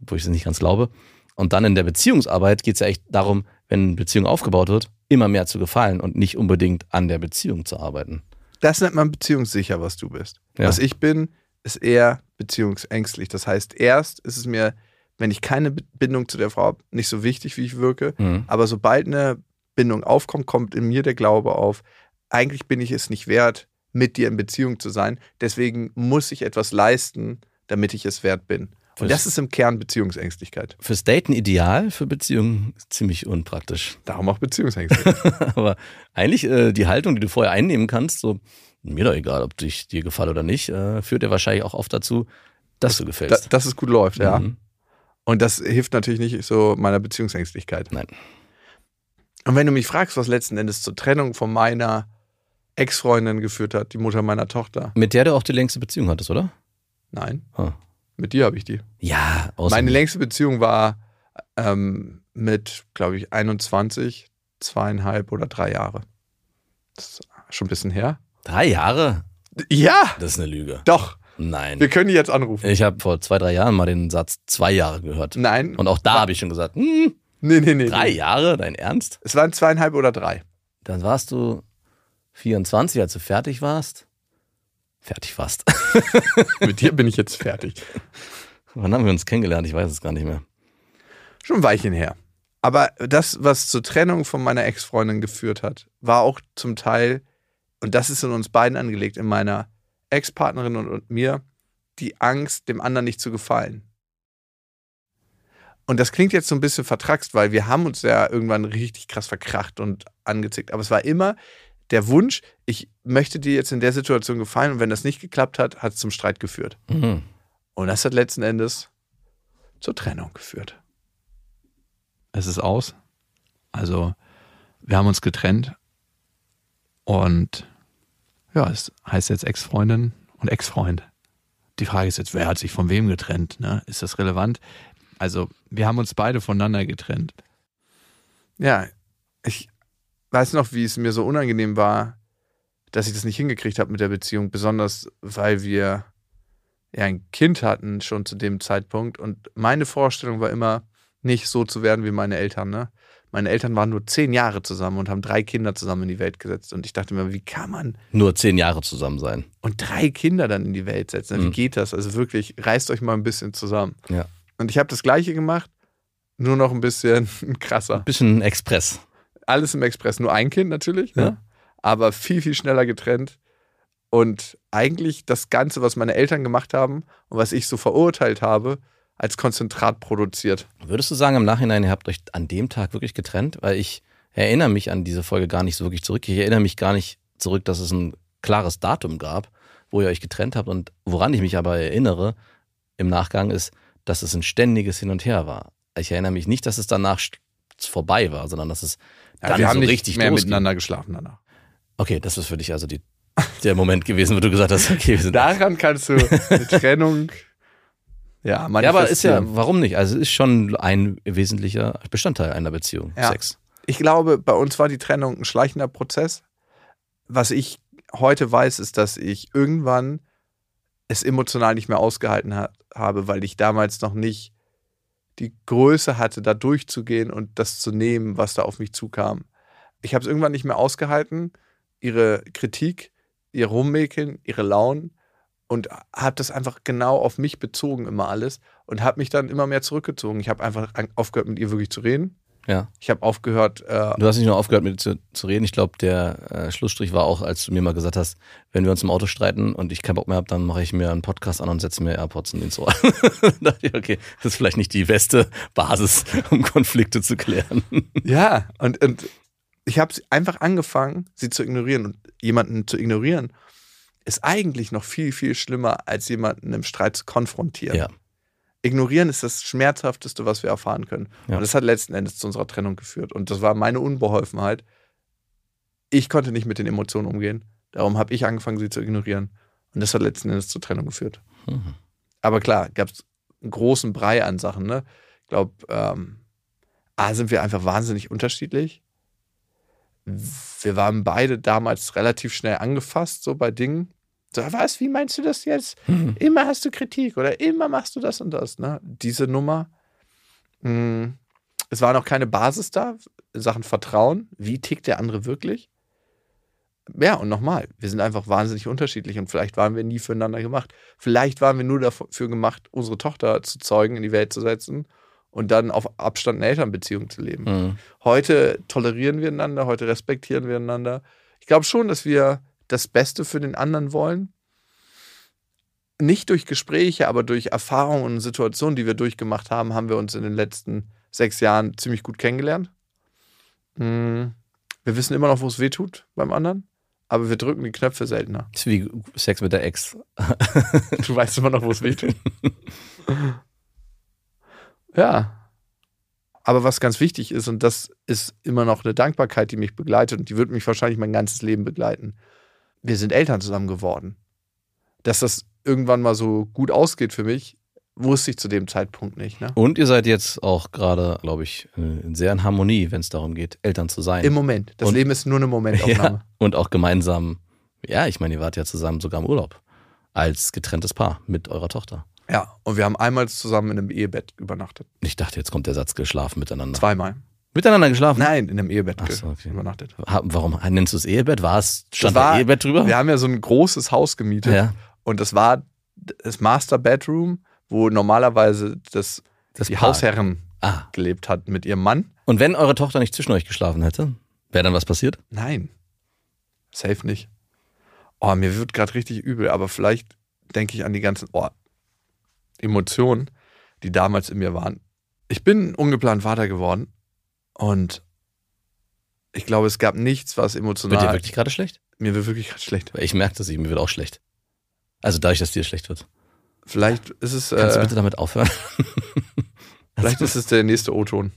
obwohl ich es nicht ganz glaube. Und dann in der Beziehungsarbeit geht es ja echt darum, wenn eine Beziehung aufgebaut wird, immer mehr zu gefallen und nicht unbedingt an der Beziehung zu arbeiten. das nennt man beziehungssicher, was du bist. Ja. Was ich bin, ist eher beziehungsängstlich. Das heißt, erst ist es mir wenn ich keine Bindung zu der Frau habe, nicht so wichtig, wie ich wirke. Mhm. Aber sobald eine Bindung aufkommt, kommt in mir der Glaube auf, eigentlich bin ich es nicht wert, mit dir in Beziehung zu sein. Deswegen muss ich etwas leisten, damit ich es wert bin. Und das ist im Kern Beziehungsängstlichkeit. Fürs Daten ideal, für Beziehungen ziemlich unpraktisch. Darum auch Beziehungsängstlichkeit. Aber eigentlich äh, die Haltung, die du vorher einnehmen kannst, so mir doch egal, ob ich dir gefalle oder nicht, äh, führt ja wahrscheinlich auch oft dazu, dass du da, gefällst. dass es gut läuft, ja. Mhm. Und das hilft natürlich nicht so meiner Beziehungsängstlichkeit. Nein. Und wenn du mich fragst, was letzten Endes zur Trennung von meiner Ex-Freundin geführt hat, die Mutter meiner Tochter, Mit der du auch die längste Beziehung hattest, oder? nein, Ah. Mit dir habe ich die. Ja, aus Meine längste Beziehung war ähm, mit, glaube ich, 21, zweieinhalb oder drei Jahre. Das ist schon ein bisschen her. drei Jahre? Ja, Das ist eine Lüge. doch. Nein. Wir können die jetzt anrufen. Ich habe vor zwei, drei Jahren mal den Satz zwei Jahre gehört. Nein. Und auch da habe ich schon gesagt, hm, nee, nee, nee. drei nee. Jahre, dein Ernst? Es waren zweieinhalb oder drei. Dann warst du 24, als du fertig warst. Fertig warst. Mit dir bin ich jetzt fertig. Wann haben wir uns kennengelernt? Ich weiß es gar nicht mehr. Schon ein Weilchen her. Aber das, was zur Trennung von meiner Ex-Freundin geführt hat, war auch zum Teil, und das ist in uns beiden angelegt, in meiner Ex-Partnerin und, und mir, die Angst, dem anderen nicht zu gefallen. Und das klingt jetzt so ein bisschen vertrackst, weil wir haben uns ja irgendwann richtig krass verkracht und angezickt. Aber es war immer der Wunsch, ich möchte dir jetzt in der Situation gefallen und wenn das nicht geklappt hat, hat es zum Streit geführt. Mhm. Und das hat letzten Endes zur Trennung geführt. es ist aus. Also, wir haben uns getrennt. Und ja, es heißt jetzt Ex-Freundin und Ex-Freund. Die Frage ist jetzt, wer hat sich von wem getrennt? Ne? Ist das relevant? Also, wir haben uns beide voneinander getrennt. Ja, ich weiß noch, wie es mir so unangenehm war, dass ich das nicht hingekriegt habe mit der Beziehung, besonders weil wir ja ein Kind hatten schon zu dem Zeitpunkt und meine Vorstellung war immer, nicht so zu werden wie meine Eltern. Ne? Meine Eltern waren nur zehn Jahre zusammen und haben drei Kinder zusammen in die Welt gesetzt und ich dachte mir, wie kann man Nur zehn Jahre zusammen sein. und drei Kinder dann in die Welt setzen? Wie Mhm. geht das? Also wirklich, reißt euch mal ein bisschen zusammen. Ja. Und ich habe das Gleiche gemacht, nur noch ein bisschen krasser. Bisschen Express. Alles im Express. Nur ein Kind natürlich, ne? Ja. aber viel, viel schneller getrennt. Und eigentlich das Ganze, was meine Eltern gemacht haben und was ich so verurteilt habe, als Konzentrat produziert. Würdest du sagen, im Nachhinein, ihr habt euch an dem Tag wirklich getrennt? Weil ich erinnere mich an diese Folge gar nicht so wirklich zurück. Ich erinnere mich gar nicht zurück, dass es ein klares Datum gab, wo ihr euch getrennt habt. Und woran ich mich aber erinnere im Nachgang ist, dass es ein ständiges Hin und Her war. Ich erinnere mich nicht, dass es danach vorbei war, sondern dass es Ja, dann wir haben so nicht richtig mehr miteinander geschlafen danach. Okay, das ist für dich also die, der Moment gewesen, wo du gesagt hast, okay, wir sind Daran kannst du eine Trennung ja, Ja, aber ist ja, warum nicht? Also es ist schon ein wesentlicher Bestandteil einer Beziehung, Ja. Sex. Ich glaube, bei uns war die Trennung ein schleichender Prozess. Was ich heute weiß, ist, dass ich irgendwann es emotional nicht mehr ausgehalten ha habe, weil ich damals noch nicht die Größe hatte, da durchzugehen und das zu nehmen, was da auf mich zukam. Ich habe es irgendwann nicht mehr ausgehalten, ihre Kritik, ihr Rummäkeln, ihre Launen und habe das einfach genau auf mich bezogen, immer alles und habe mich dann immer mehr zurückgezogen. Ich habe einfach aufgehört, mit ihr wirklich zu reden. Ja. Ich habe aufgehört, äh, Du hast nicht nur aufgehört, mit dir zu, zu reden. Ich glaube, der äh, Schlussstrich war auch, als du mir mal gesagt hast, wenn wir uns im Auto streiten und ich keinen Bock mehr habe, dann mache ich mir einen Podcast an und setze mir AirPods in ins Ohr. da dachte ich, okay, das ist vielleicht nicht die beste Basis, um Konflikte zu klären. Ja, und, und ich habe einfach angefangen, sie zu ignorieren. Und jemanden zu ignorieren, ist eigentlich noch viel, viel schlimmer, als jemanden im Streit zu konfrontieren. Ja. Ignorieren ist das Schmerzhafteste, was wir erfahren können. Ja. Und das hat letzten Endes zu unserer Trennung geführt. Und das war meine Unbeholfenheit. Ich konnte nicht mit den Emotionen umgehen. Darum habe ich angefangen, sie zu ignorieren. Und das hat letzten Endes zur Trennung geführt. Mhm. Aber klar, gab es einen großen Brei an Sachen. Ne? Ich glaube, ähm, A, sind wir einfach wahnsinnig unterschiedlich. Wir waren beide damals relativ schnell angefasst, so bei Dingen. So, was, wie meinst du das jetzt? Mhm. Immer hast du Kritik oder immer machst du das und das. Ne? Diese Nummer. mh, Es war noch keine Basis da in Sachen Vertrauen. Wie tickt der andere wirklich? ja, und nochmal, wir sind einfach wahnsinnig unterschiedlich und vielleicht waren wir nie füreinander gemacht. Vielleicht waren wir nur dafür gemacht, unsere Tochter zu zeugen, in die Welt zu setzen und dann auf Abstand eine Elternbeziehung zu leben. Mhm. Heute tolerieren wir einander, heute respektieren wir einander. Ich glaube schon, dass wir das Beste für den anderen wollen. Nicht durch Gespräche, aber durch Erfahrungen und Situationen, die wir durchgemacht haben, haben wir uns in den letzten sechs Jahren ziemlich gut kennengelernt. Mm, Wir wissen immer noch, wo es weh tut beim anderen, aber wir drücken die Knöpfe seltener. ist wie Sex mit der Ex. Du weißt immer noch, wo es weh tut. ja. Aber was ganz wichtig ist, und das ist immer noch eine Dankbarkeit, die mich begleitet und die wird mich wahrscheinlich mein ganzes Leben begleiten. Wir sind Eltern zusammen geworden. Dass das irgendwann mal so gut ausgeht für mich, wusste ich zu dem Zeitpunkt nicht. Ne? Und ihr seid jetzt auch gerade, glaube ich, äh, sehr in Harmonie, wenn es darum geht, Eltern zu sein. Im Moment. Das Und- Leben ist nur eine Momentaufnahme. Ja, und auch gemeinsam, ja, ich meine, ihr wart ja zusammen sogar im Urlaub. Als getrenntes Paar mit eurer Tochter. Ja. Und wir haben einmal zusammen in einem Ehebett übernachtet. Ich dachte, jetzt kommt der Satz geschlafen miteinander. Zweimal. Miteinander geschlafen? Nein, in einem Ehebett Ach so, okay. übernachtet. Warum nennst du es Ehebett? War es, stand war- da Ehebett drüber? Wir haben ja so ein großes Haus gemietet. ja. Und das war das Master Bedroom, wo normalerweise das, Das die Paar. Hausherrin Ah. gelebt hat mit ihrem Mann. Und wenn eure Tochter nicht zwischen euch geschlafen hätte, wäre dann was passiert? Nein. Safe nicht. Oh, mir wird gerade richtig übel, aber vielleicht denke ich an die ganzen oh, Emotionen, die damals in mir waren. Ich bin ungeplant Vater geworden und ich glaube, es gab nichts, was Wird emotional. dir wirklich gerade schlecht? mir wird wirklich gerade schlecht. Ich merke das, mir wird auch schlecht. Also dadurch, dass dir schlecht wird. Vielleicht ist es, Kannst du äh, bitte damit aufhören? vielleicht ist es der nächste O-Ton.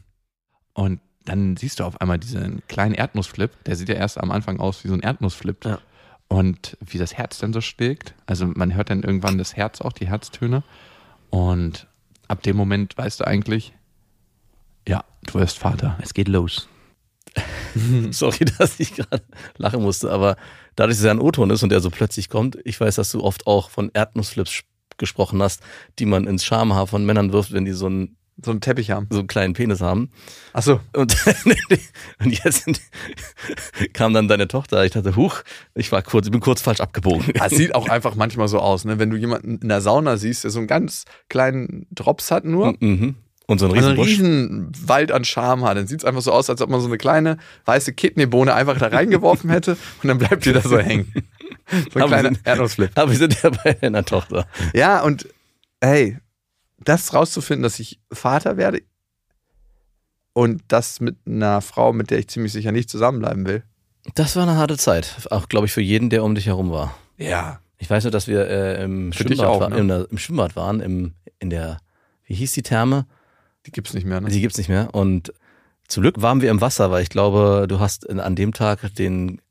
Und dann siehst du auf einmal diesen kleinen Erdnussflip. Der sieht ja erst am Anfang aus wie so ein Erdnussflip. Ja. Und wie das Herz dann so schlägt. Also man hört dann irgendwann das Herz auch, die Herztöne. Und ab dem Moment weißt du eigentlich, ja, du wirst Vater. Es geht los. Sorry, dass ich gerade lachen musste, aber dadurch, dass er ein O-Ton ist und der so plötzlich kommt, ich weiß, dass du oft auch von Erdnussflips gesprochen hast, die man ins Schamhaar von Männern wirft, wenn die so einen, So einen Teppich haben. so einen kleinen Penis haben. Achso. Und, und jetzt kam dann deine Tochter. Ich dachte, huch, ich war kurz, ich bin kurz falsch abgebogen. Es sieht auch einfach manchmal so aus, ne? Wenn du jemanden in der Sauna siehst, der so einen ganz kleinen Drops hat nur. Mhm. Und so ein Also einen Riesenbusch. riesen Wald an Charme hat. Dann sieht es einfach so aus, als ob man so eine kleine weiße Kidneybohne einfach da reingeworfen hätte und dann bleibt die da so hängen. So ein Aber wir kleiner sind- Erdnussflip. Aber wir sind ja bei deiner Tochter. Ja, und hey, das rauszufinden, dass ich Vater werde und das mit einer Frau, mit der ich ziemlich sicher nicht zusammenbleiben will. Das war eine harte Zeit. Auch, glaube ich, für jeden, der um dich herum war. Ja. Ich weiß nur, dass wir äh, im, Schwimmbad, auch, war, ne? in der, im Schwimmbad waren, im, in der, wie hieß die Therme? Die gibt's nicht mehr, ne? Die gibt's nicht mehr. Und zum Glück waren wir im Wasser, weil ich glaube, du hast an dem Tag den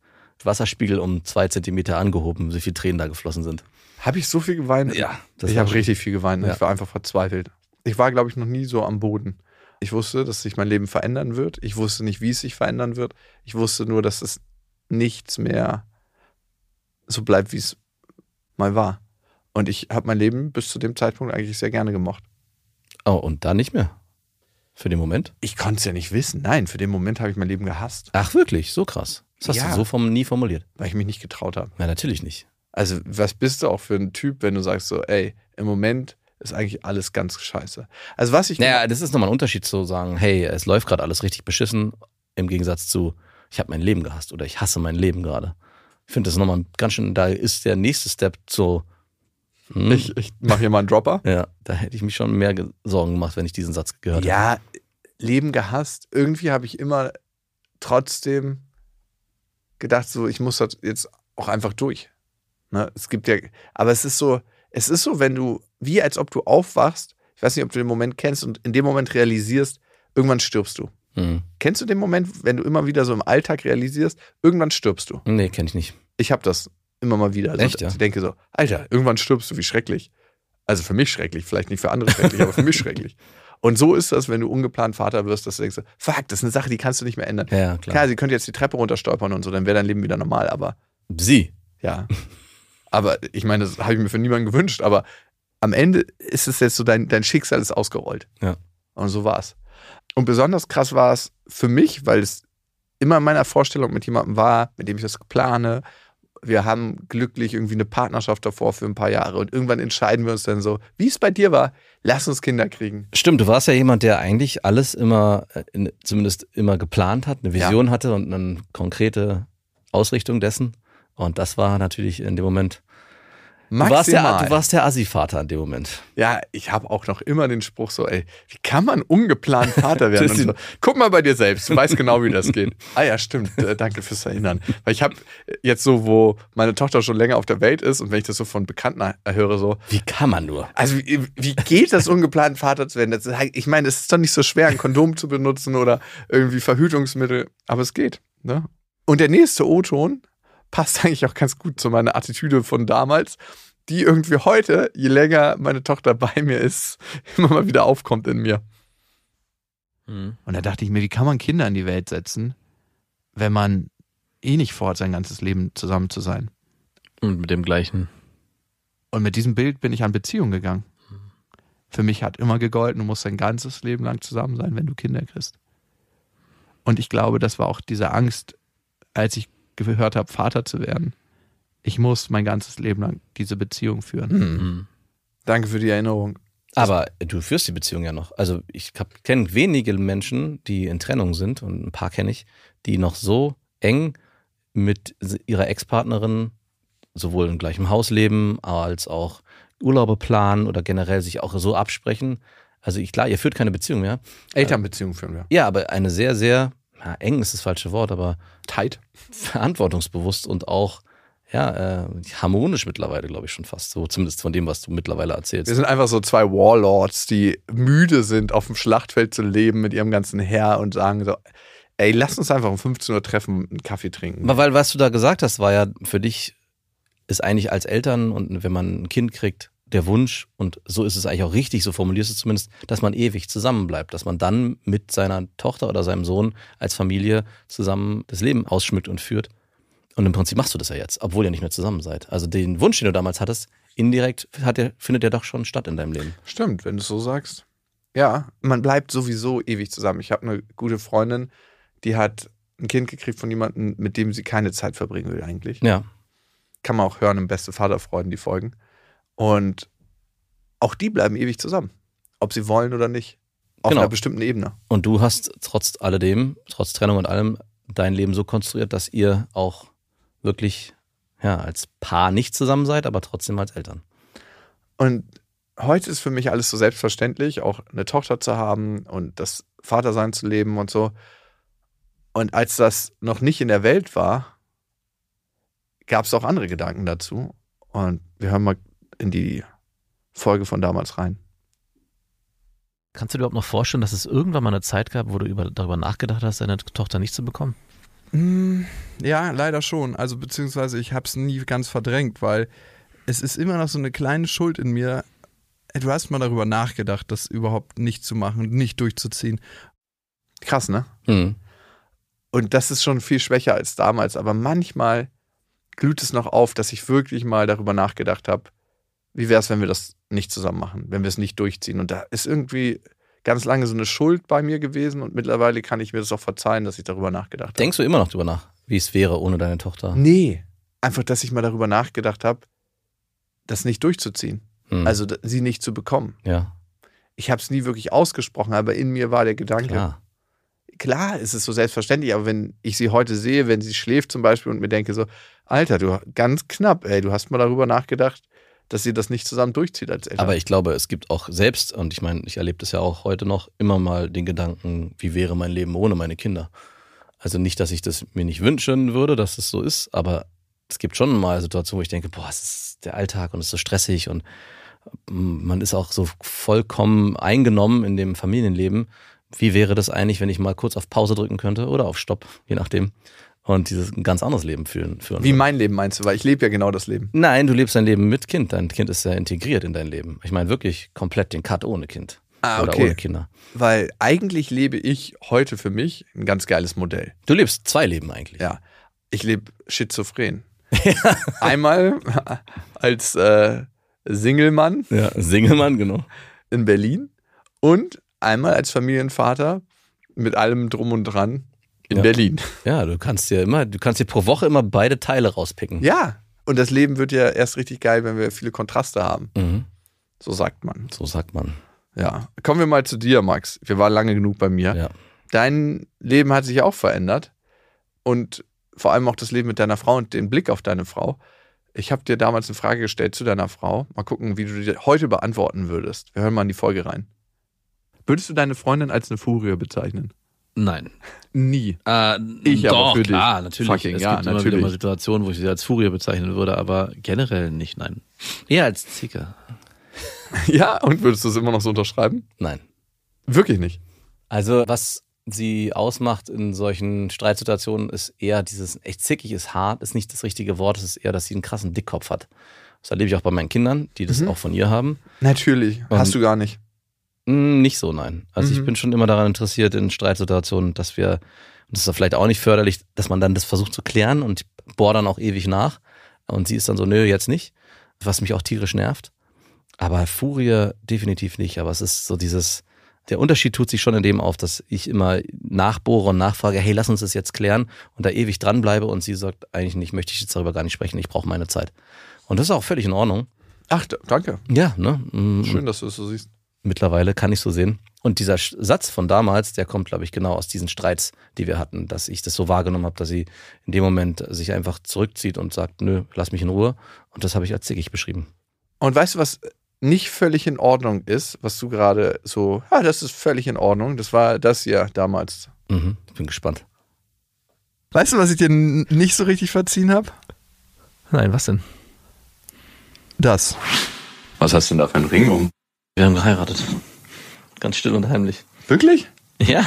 Wasserspiegel um zwei Zentimeter angehoben, so viel Tränen da geflossen sind. Habe ich so viel geweint? Ja, das ich habe richtig viel geweint. Ja. Ich war einfach verzweifelt. Ich war, glaube ich, noch nie so am Boden. Ich wusste, dass sich mein Leben verändern wird. Ich wusste nicht, wie es sich verändern wird. Ich wusste nur, dass es nichts mehr so bleibt, wie es mal war. Und ich habe mein Leben bis zu dem Zeitpunkt eigentlich sehr gerne gemocht. Oh, und da nicht mehr. Für den Moment? Ich konnte es ja nicht wissen. Nein, für den Moment habe ich mein Leben gehasst, Ach, wirklich? So krass. Das hast Ja. du so vom, nie formuliert. weil ich mich nicht getraut habe. Ja, natürlich nicht. Also, was bist du auch für ein Typ, wenn du sagst so, ey, im Moment ist eigentlich alles ganz scheiße. Also, was ich. Naja, das ist nochmal ein Unterschied zu sagen, hey, es läuft gerade alles richtig beschissen, im Gegensatz zu, ich habe mein Leben gehasst oder ich hasse mein Leben gerade. Ich finde das nochmal ganz schön, da ist der nächste Step so, hm, ich, ich mache hier mal einen Dropper. ja, da hätte ich mich schon mehr ge- Sorgen gemacht, wenn ich diesen Satz gehört hätte. Ja, Leben gehasst. Irgendwie habe ich immer trotzdem gedacht, so, ich muss das jetzt auch einfach durch. Ne? Es gibt ja, aber es ist so, es ist so, wenn du, wie als ob du aufwachst, ich weiß nicht, ob du den Moment kennst und in dem Moment realisierst, irgendwann stirbst du. Hm. Kennst du den Moment, wenn du immer wieder so im Alltag realisierst, irgendwann stirbst du? Nee, kenne ich nicht. Ich habe das immer mal wieder. Also Echt, ja? Ich denke so, Alter, irgendwann stirbst du, wie schrecklich. Also für mich schrecklich, vielleicht nicht für andere schrecklich, aber für mich schrecklich. Und so ist das, wenn du ungeplant Vater wirst, dass du denkst, so, fuck, das ist eine Sache, die kannst du nicht mehr ändern. Ja, ja, klar. Klar, sie könnte jetzt die Treppe runterstolpern und so, dann wäre dein Leben wieder normal, aber Sie. ja. aber ich meine, das habe ich mir für niemanden gewünscht, aber am Ende ist es jetzt so, dein, dein Schicksal ist ausgerollt. Ja. Und so war es. Und besonders krass war es für mich, weil es immer in meiner Vorstellung mit jemandem war, mit dem ich das plane. Wir haben glücklich irgendwie eine Partnerschaft davor für ein paar Jahre und irgendwann entscheiden wir uns dann so, wie es bei dir war, lass uns Kinder kriegen. Stimmt, du warst ja jemand, der eigentlich alles immer, äh, in, zumindest immer geplant hat, eine Vision hatte und eine konkrete Ausrichtung dessen. Und das war natürlich in dem Moment. Du warst, der, Maximal. du warst der Assi-Vater in dem Moment. Ja, ich habe auch noch immer den Spruch so, ey, wie kann man ungeplant Vater werden? So, guck mal bei dir selbst, du weißt genau, wie das geht. Ah ja, stimmt, äh, danke fürs Erinnern. Weil ich habe jetzt so, wo meine Tochter schon länger auf der Welt ist und wenn ich das so von Bekannten höre, so, Wie kann man nur? also wie, wie geht das, ungeplant Vater zu werden? Das, ich meine, es ist doch nicht so schwer, ein Kondom zu benutzen oder irgendwie Verhütungsmittel, aber es geht. Ne? Und der nächste O-Ton passt eigentlich auch ganz gut zu meiner Attitüde von damals, die irgendwie heute, je länger meine Tochter bei mir ist, immer mal wieder aufkommt in mir. Und da dachte ich mir, wie kann man Kinder in die Welt setzen, wenn man eh nicht vorhat, sein ganzes Leben zusammen zu sein? Und mit dem gleichen. Und mit diesem Bild bin ich an Beziehung gegangen. Für mich hat immer gegolten, du musst dein ganzes Leben lang zusammen sein, wenn du Kinder kriegst. Und ich glaube, das war auch diese Angst, als ich gehört habe, Vater zu werden. Ich muss mein ganzes Leben lang diese Beziehung führen. Mhm. Danke für die Erinnerung. Aber du führst die Beziehung ja noch. Also ich kenne wenige Menschen, die in Trennung sind, und ein paar kenne ich, die noch so eng mit ihrer Ex-Partnerin sowohl im gleichen Haus leben, als auch Urlaube planen oder generell sich auch so absprechen. Also ich, klar, ihr führt keine Beziehung mehr. Elternbeziehung führen wir. Ja, aber eine sehr, sehr, ja, eng ist das falsche Wort, aber Tight. verantwortungsbewusst und auch ja, äh, harmonisch mittlerweile, glaube ich schon fast. So zumindest von dem, was du mittlerweile erzählst. Wir sind einfach so zwei Warlords, die müde sind, auf dem Schlachtfeld zu leben mit ihrem ganzen Heer und sagen so, ey, lass uns einfach um 15 Uhr treffen und einen Kaffee trinken. Aber weil, was du da gesagt hast, war ja für dich, ist eigentlich als Eltern und wenn man ein Kind kriegt, der Wunsch, und so ist es eigentlich auch richtig, so formulierst du es zumindest, dass man ewig zusammenbleibt, dass man dann mit seiner Tochter oder seinem Sohn als Familie zusammen das Leben ausschmückt und führt. Und im Prinzip machst du das ja jetzt, obwohl ihr nicht mehr zusammen seid. Also den Wunsch, den du damals hattest, indirekt hat der, findet der doch schon statt in deinem Leben. Stimmt, wenn du es so sagst. Ja, man bleibt sowieso ewig zusammen. Ich habe eine gute Freundin, die hat ein Kind gekriegt von jemandem, mit dem sie keine Zeit verbringen will eigentlich. Ja. Kann man auch hören im Beste Vaterfreuden, die Folgen. Und auch die bleiben ewig zusammen. Ob sie wollen oder nicht. Auf Genau. einer bestimmten Ebene. Und du hast trotz alledem, trotz Trennung und allem, dein Leben so konstruiert, dass ihr auch wirklich ja, als Paar nicht zusammen seid, aber trotzdem als Eltern. Und heute ist für mich alles so selbstverständlich, auch eine Tochter zu haben und das Vatersein zu leben und so. Und als das noch nicht in der Welt war, gab es auch andere Gedanken dazu. Und wir hören mal in die Folge von damals rein. Kannst du dir überhaupt noch vorstellen, dass es irgendwann mal eine Zeit gab, wo du über, darüber nachgedacht hast, deine Tochter nicht zu bekommen? Mm, Ja, leider schon. Also beziehungsweise ich habe es nie ganz verdrängt, weil es ist immer noch so eine kleine Schuld in mir. Du hast mal darüber nachgedacht, das überhaupt nicht zu machen, nicht durchzuziehen. Krass, ne? Hm. Und das ist schon viel schwächer als damals. Aber manchmal glüht es noch auf, dass ich wirklich mal darüber nachgedacht habe, wie wäre es, wenn wir das nicht zusammen machen, wenn wir es nicht durchziehen. Und da ist irgendwie ganz lange so eine Schuld bei mir gewesen und mittlerweile kann ich mir das auch verzeihen, dass ich darüber nachgedacht habe. Denkst du immer noch drüber nach, wie es wäre ohne deine Tochter? Nee, einfach, dass ich mal darüber nachgedacht habe, das nicht durchzuziehen. Hm. Also sie nicht zu bekommen. ja, Ich habe es nie wirklich ausgesprochen, aber in mir war der Gedanke. klar. Klar ist es so selbstverständlich, aber wenn ich sie heute sehe, wenn sie schläft zum Beispiel und mir denke so, Alter, du ganz knapp, ey, du hast mal darüber nachgedacht, dass sie das nicht zusammen durchzieht als Eltern. Aber ich glaube, es gibt auch selbst, und ich meine, ich erlebe das ja auch heute noch, immer mal den Gedanken, wie wäre mein Leben ohne meine Kinder? Also nicht, dass ich das mir nicht wünschen würde, dass es so ist, aber es gibt schon mal Situationen, wo ich denke, boah, es ist der Alltag und es ist so stressig und mm, man ist auch so vollkommen eingenommen in dem Familienleben. Wie wäre das eigentlich, wenn ich mal kurz auf Pause drücken könnte oder auf Stopp, je nachdem, und dieses ein ganz anderes Leben führen, führen Wie mein Leben meinst du, weil ich lebe ja genau das Leben. Nein, du lebst dein Leben mit Kind. Dein Kind ist ja integriert in dein Leben. Ich meine wirklich komplett den Cut ohne Kind. Ah, Oder okay. ohne Kinder. Weil eigentlich lebe ich heute für mich ein ganz geiles Modell. Du lebst zwei Leben eigentlich. Ja, ich lebe schizophren. Einmal als äh, Single-Mann Ja, Singelmann, genau. in Berlin und einmal als Familienvater mit allem drum und dran In Ja. Berlin. Ja, du kannst dir immer, du kannst dir pro Woche immer beide Teile rauspicken. Ja. Und das Leben wird ja erst richtig geil, wenn wir viele Kontraste haben. Mhm. So sagt man. So sagt man. Ja. Kommen wir mal zu dir, Max. Wir waren lange genug bei mir. Ja. Dein Leben hat sich auch verändert. Und vor allem auch das Leben mit deiner Frau und den Blick auf deine Frau. Ich habe dir damals eine Frage gestellt zu deiner Frau. Mal gucken, wie du die heute beantworten würdest. Wir hören mal in die Folge rein. Würdest du deine Freundin als eine Furie bezeichnen? Nein. Nie. Äh, Ich aber doch, für dich. klar, natürlich. Fucking, es ja, gibt immer natürlich. wieder mal Situationen, wo ich sie als Furie bezeichnen würde, aber generell nicht, nein. Eher als Zicke. Ja, und würdest du es immer noch so unterschreiben? Nein. Wirklich nicht. Also, was sie ausmacht in solchen Streitsituationen, ist eher dieses echt zickig ist hart, ist nicht das richtige Wort, es ist eher, dass sie einen krassen Dickkopf hat. Das erlebe ich auch bei meinen Kindern, die das Mhm. auch von ihr haben. Natürlich. Und- Hast du gar nicht. Mm, Nicht so, nein. Also ich Mhm. bin schon immer daran interessiert in Streitsituationen, dass wir, und das ist ja vielleicht auch nicht förderlich, dass man dann das versucht zu klären und ich bohr dann auch ewig nach. Und sie ist dann so, nö, jetzt nicht. Was mich auch tierisch nervt. Aber Furie definitiv nicht. Aber es ist so dieses, der Unterschied tut sich schon in dem auf, dass ich immer nachbohre und nachfrage, hey, lass uns das jetzt klären und da ewig dranbleibe und sie sagt, eigentlich nicht, möchte ich jetzt darüber gar nicht sprechen, ich brauche meine Zeit. Und das ist auch völlig in Ordnung. Ach, danke. Ja, ne? Mm, Schön, dass du es so siehst. Mittlerweile, kann ich so sehen. Und dieser Satz von damals, der kommt, glaube ich, genau aus diesen Streits, die wir hatten, dass ich das so wahrgenommen habe, dass sie in dem Moment sich einfach zurückzieht und sagt, nö, lass mich in Ruhe. Und das habe ich als zickig beschrieben. Und weißt du, was nicht völlig in Ordnung ist, was du gerade so, ja, das ist völlig in Ordnung. Das war das hier damals. Mhm, bin gespannt. Weißt du, was ich dir nicht so richtig verziehen habe? Nein, was denn? Das. Was hast du denn da für einen Ring um? Wir haben geheiratet. Ganz still und heimlich. Wirklich? Ja.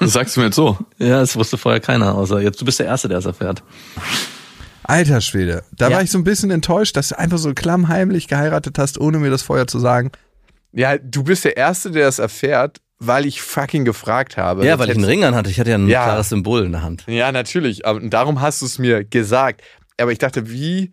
Das sagst du mir jetzt so. Ja, das wusste vorher keiner, außer jetzt. Du bist der Erste, der es erfährt. Alter Schwede. Da Ja. war ich so ein bisschen enttäuscht, dass du einfach so klammheimlich geheiratet hast, ohne mir das vorher zu sagen. Ja, du bist der Erste, der das erfährt, weil ich fucking gefragt habe. Ja, Das weil ich einen Ring an hatte. Ich hatte ja ein Ja. klares Symbol in der Hand. Ja, natürlich. Aber darum hast du es mir gesagt. Aber ich dachte, wie,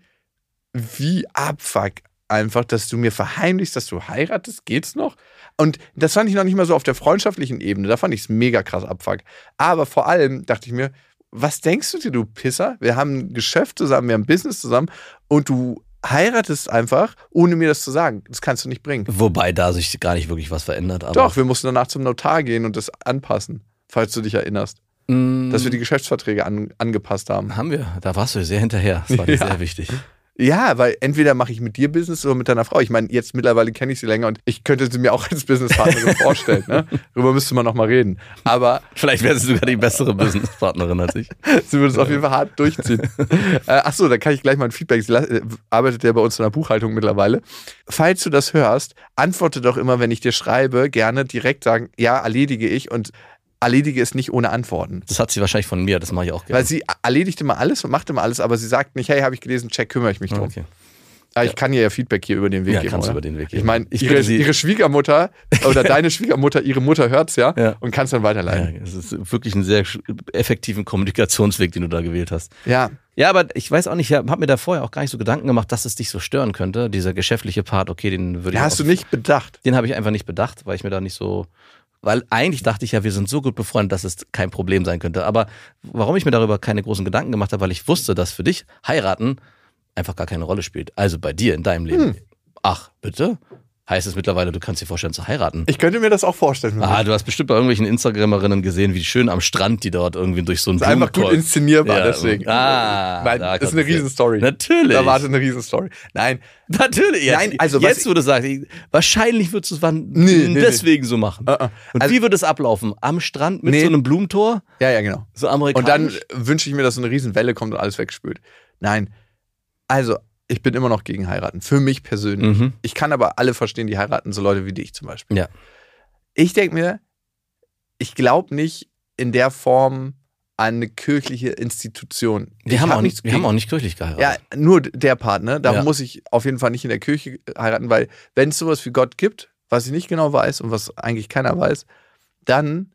wie abfuck einfach, dass du mir verheimlichst, dass du heiratest. Geht's noch? Und das fand ich noch nicht mal so auf der freundschaftlichen Ebene. Da fand ich es mega krass abfuck. Aber vor allem dachte ich mir, was denkst du dir, du Pisser? Wir haben ein Geschäft zusammen, wir haben ein Business zusammen und du heiratest einfach, ohne mir das zu sagen. Das kannst du nicht bringen. Wobei da sich gar nicht wirklich was verändert. Doch, wir mussten danach zum Notar gehen und das anpassen, falls du dich erinnerst. Mm, Dass wir die Geschäftsverträge an, angepasst haben. haben wir. Da warst du sehr hinterher. Das war dir Ja. sehr wichtig. Ja, weil entweder mache ich mit dir Business oder mit deiner Frau. Ich meine, jetzt mittlerweile kenne ich sie länger und ich könnte sie mir auch als Businesspartnerin vorstellen. Ne? Darüber müsste man noch mal reden. Aber Vielleicht wäre sie sogar die bessere Businesspartnerin als ich. sie würde es auf jeden Fall hart durchziehen. äh, ach so, da kann ich gleich mal ein Feedback. Sie äh, arbeitet ja bei uns in der Buchhaltung mittlerweile. Falls du das hörst, antworte doch immer, wenn ich dir schreibe, gerne direkt sagen, ja, erledige ich und erledige es nicht ohne Antworten. Das hat sie wahrscheinlich von mir, das mache ich auch gerne. Weil sie erledigt immer alles und macht immer alles, aber sie sagt nicht, hey, habe ich gelesen, check, kümmere ich mich drum. okay. Aber ich kann ihr ja Feedback hier über den Weg Ja, geben. kannst über den Weg Ich geben. meine, Ich ihre, bitte Sie- ihre Schwiegermutter oder deine Schwiegermutter, ihre Mutter hört's ja, Ja. und kann es dann weiterleiten. Ja, es ist wirklich ein sehr effektiven Kommunikationsweg, den du da gewählt hast. Ja. Ja, aber ich weiß auch nicht, ich habe mir da vorher auch gar nicht so Gedanken gemacht, dass es dich so stören könnte. Dieser geschäftliche Part, okay, den würde ich. hast auch- du nicht bedacht. Den habe ich einfach nicht bedacht, weil ich mir da nicht so. Weil eigentlich dachte ich ja, wir sind so gut befreundet, dass es kein Problem sein könnte. Aber warum ich mir darüber keine großen Gedanken gemacht habe, weil ich wusste, dass für dich heiraten einfach gar keine Rolle spielt. Also bei dir in deinem Leben. Hm. Ach, bitte? Heißt es mittlerweile, du kannst dir vorstellen zu heiraten? Ich könnte mir das auch vorstellen. Ah, du hast bestimmt bei irgendwelchen Instagramerinnen gesehen, wie schön am Strand die dort irgendwie durch so ein ist einfach gut inszenierbar, Ja, deswegen. Ah, Nein, da ist eine Riesenstory. Natürlich. Da wartet eine Riesenstory. Nein, Natürlich. Jetzt, Nein, also jetzt ich- würde sagen, ich- wahrscheinlich würdest du es wann Nee, nee, deswegen so machen. Uh -uh. Und Also- wie würde es ablaufen? Am Strand mit Nee. so einem Blumentor? ja, ja, genau. So Und amerikanisch? dann wünsche ich mir, dass so eine Riesenwelle kommt und alles wegspült. Nein, also ich bin immer noch gegen heiraten. Für mich persönlich. Mhm. Ich kann aber alle verstehen, die heiraten, so Leute wie dich zum Beispiel. Ja. Ich denke mir, ich glaube nicht in der Form an eine kirchliche Institution. Wir, ich haben, hab auch nicht, wir haben auch nicht kirchlich geheiratet. Ja, nur der Part, ne? Darum Ja. muss ich auf jeden Fall nicht in der Kirche heiraten, weil wenn es sowas wie Gott gibt, was ich nicht genau weiß und was eigentlich keiner weiß, dann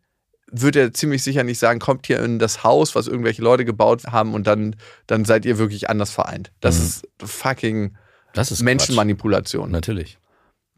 wird er ziemlich sicher nicht sagen, kommt hier in das Haus, was irgendwelche Leute gebaut haben und dann, dann seid ihr wirklich anders vereint. Das Mhm. ist fucking das ist Menschenmanipulation. Quatsch. Natürlich.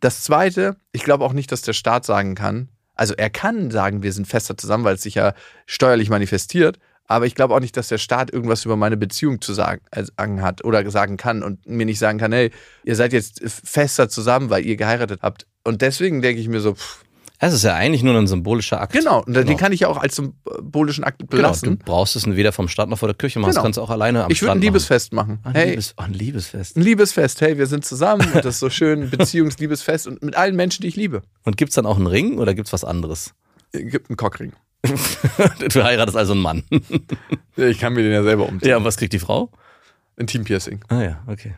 Das zweite, ich glaube auch nicht, dass der Staat sagen kann, Also er kann sagen, wir sind fester zusammen, weil es sich ja steuerlich manifestiert. Aber ich glaube auch nicht, dass der Staat irgendwas über meine Beziehung zu sagen, äh, hat oder sagen kann und mir nicht sagen kann, hey, ihr seid jetzt fester zusammen, weil ihr geheiratet habt. Und deswegen denke ich mir so, pff, Es ist ja eigentlich nur ein symbolischer Akt. genau, und den Genau. kann ich ja auch als symbolischen Akt Genau, belassen. du brauchst es weder vom Staat noch vor der Kirche machen, Genau. das kannst du auch alleine am ich würde ein Liebesfest machen. machen. Ein, Hey, Liebes, oh, ein Liebesfest. ein Liebesfest. Hey, wir sind zusammen und das ist so schön, ein Beziehungsliebesfest und mit allen Menschen, die ich liebe. Und gibt's dann auch einen Ring oder gibt's was anderes? Gibt einen Cockring. du heiratest also einen Mann. Ich kann mir den ja selber umziehen. ja, und was kriegt die Frau? Ein Team-Piercing Ah ja, okay.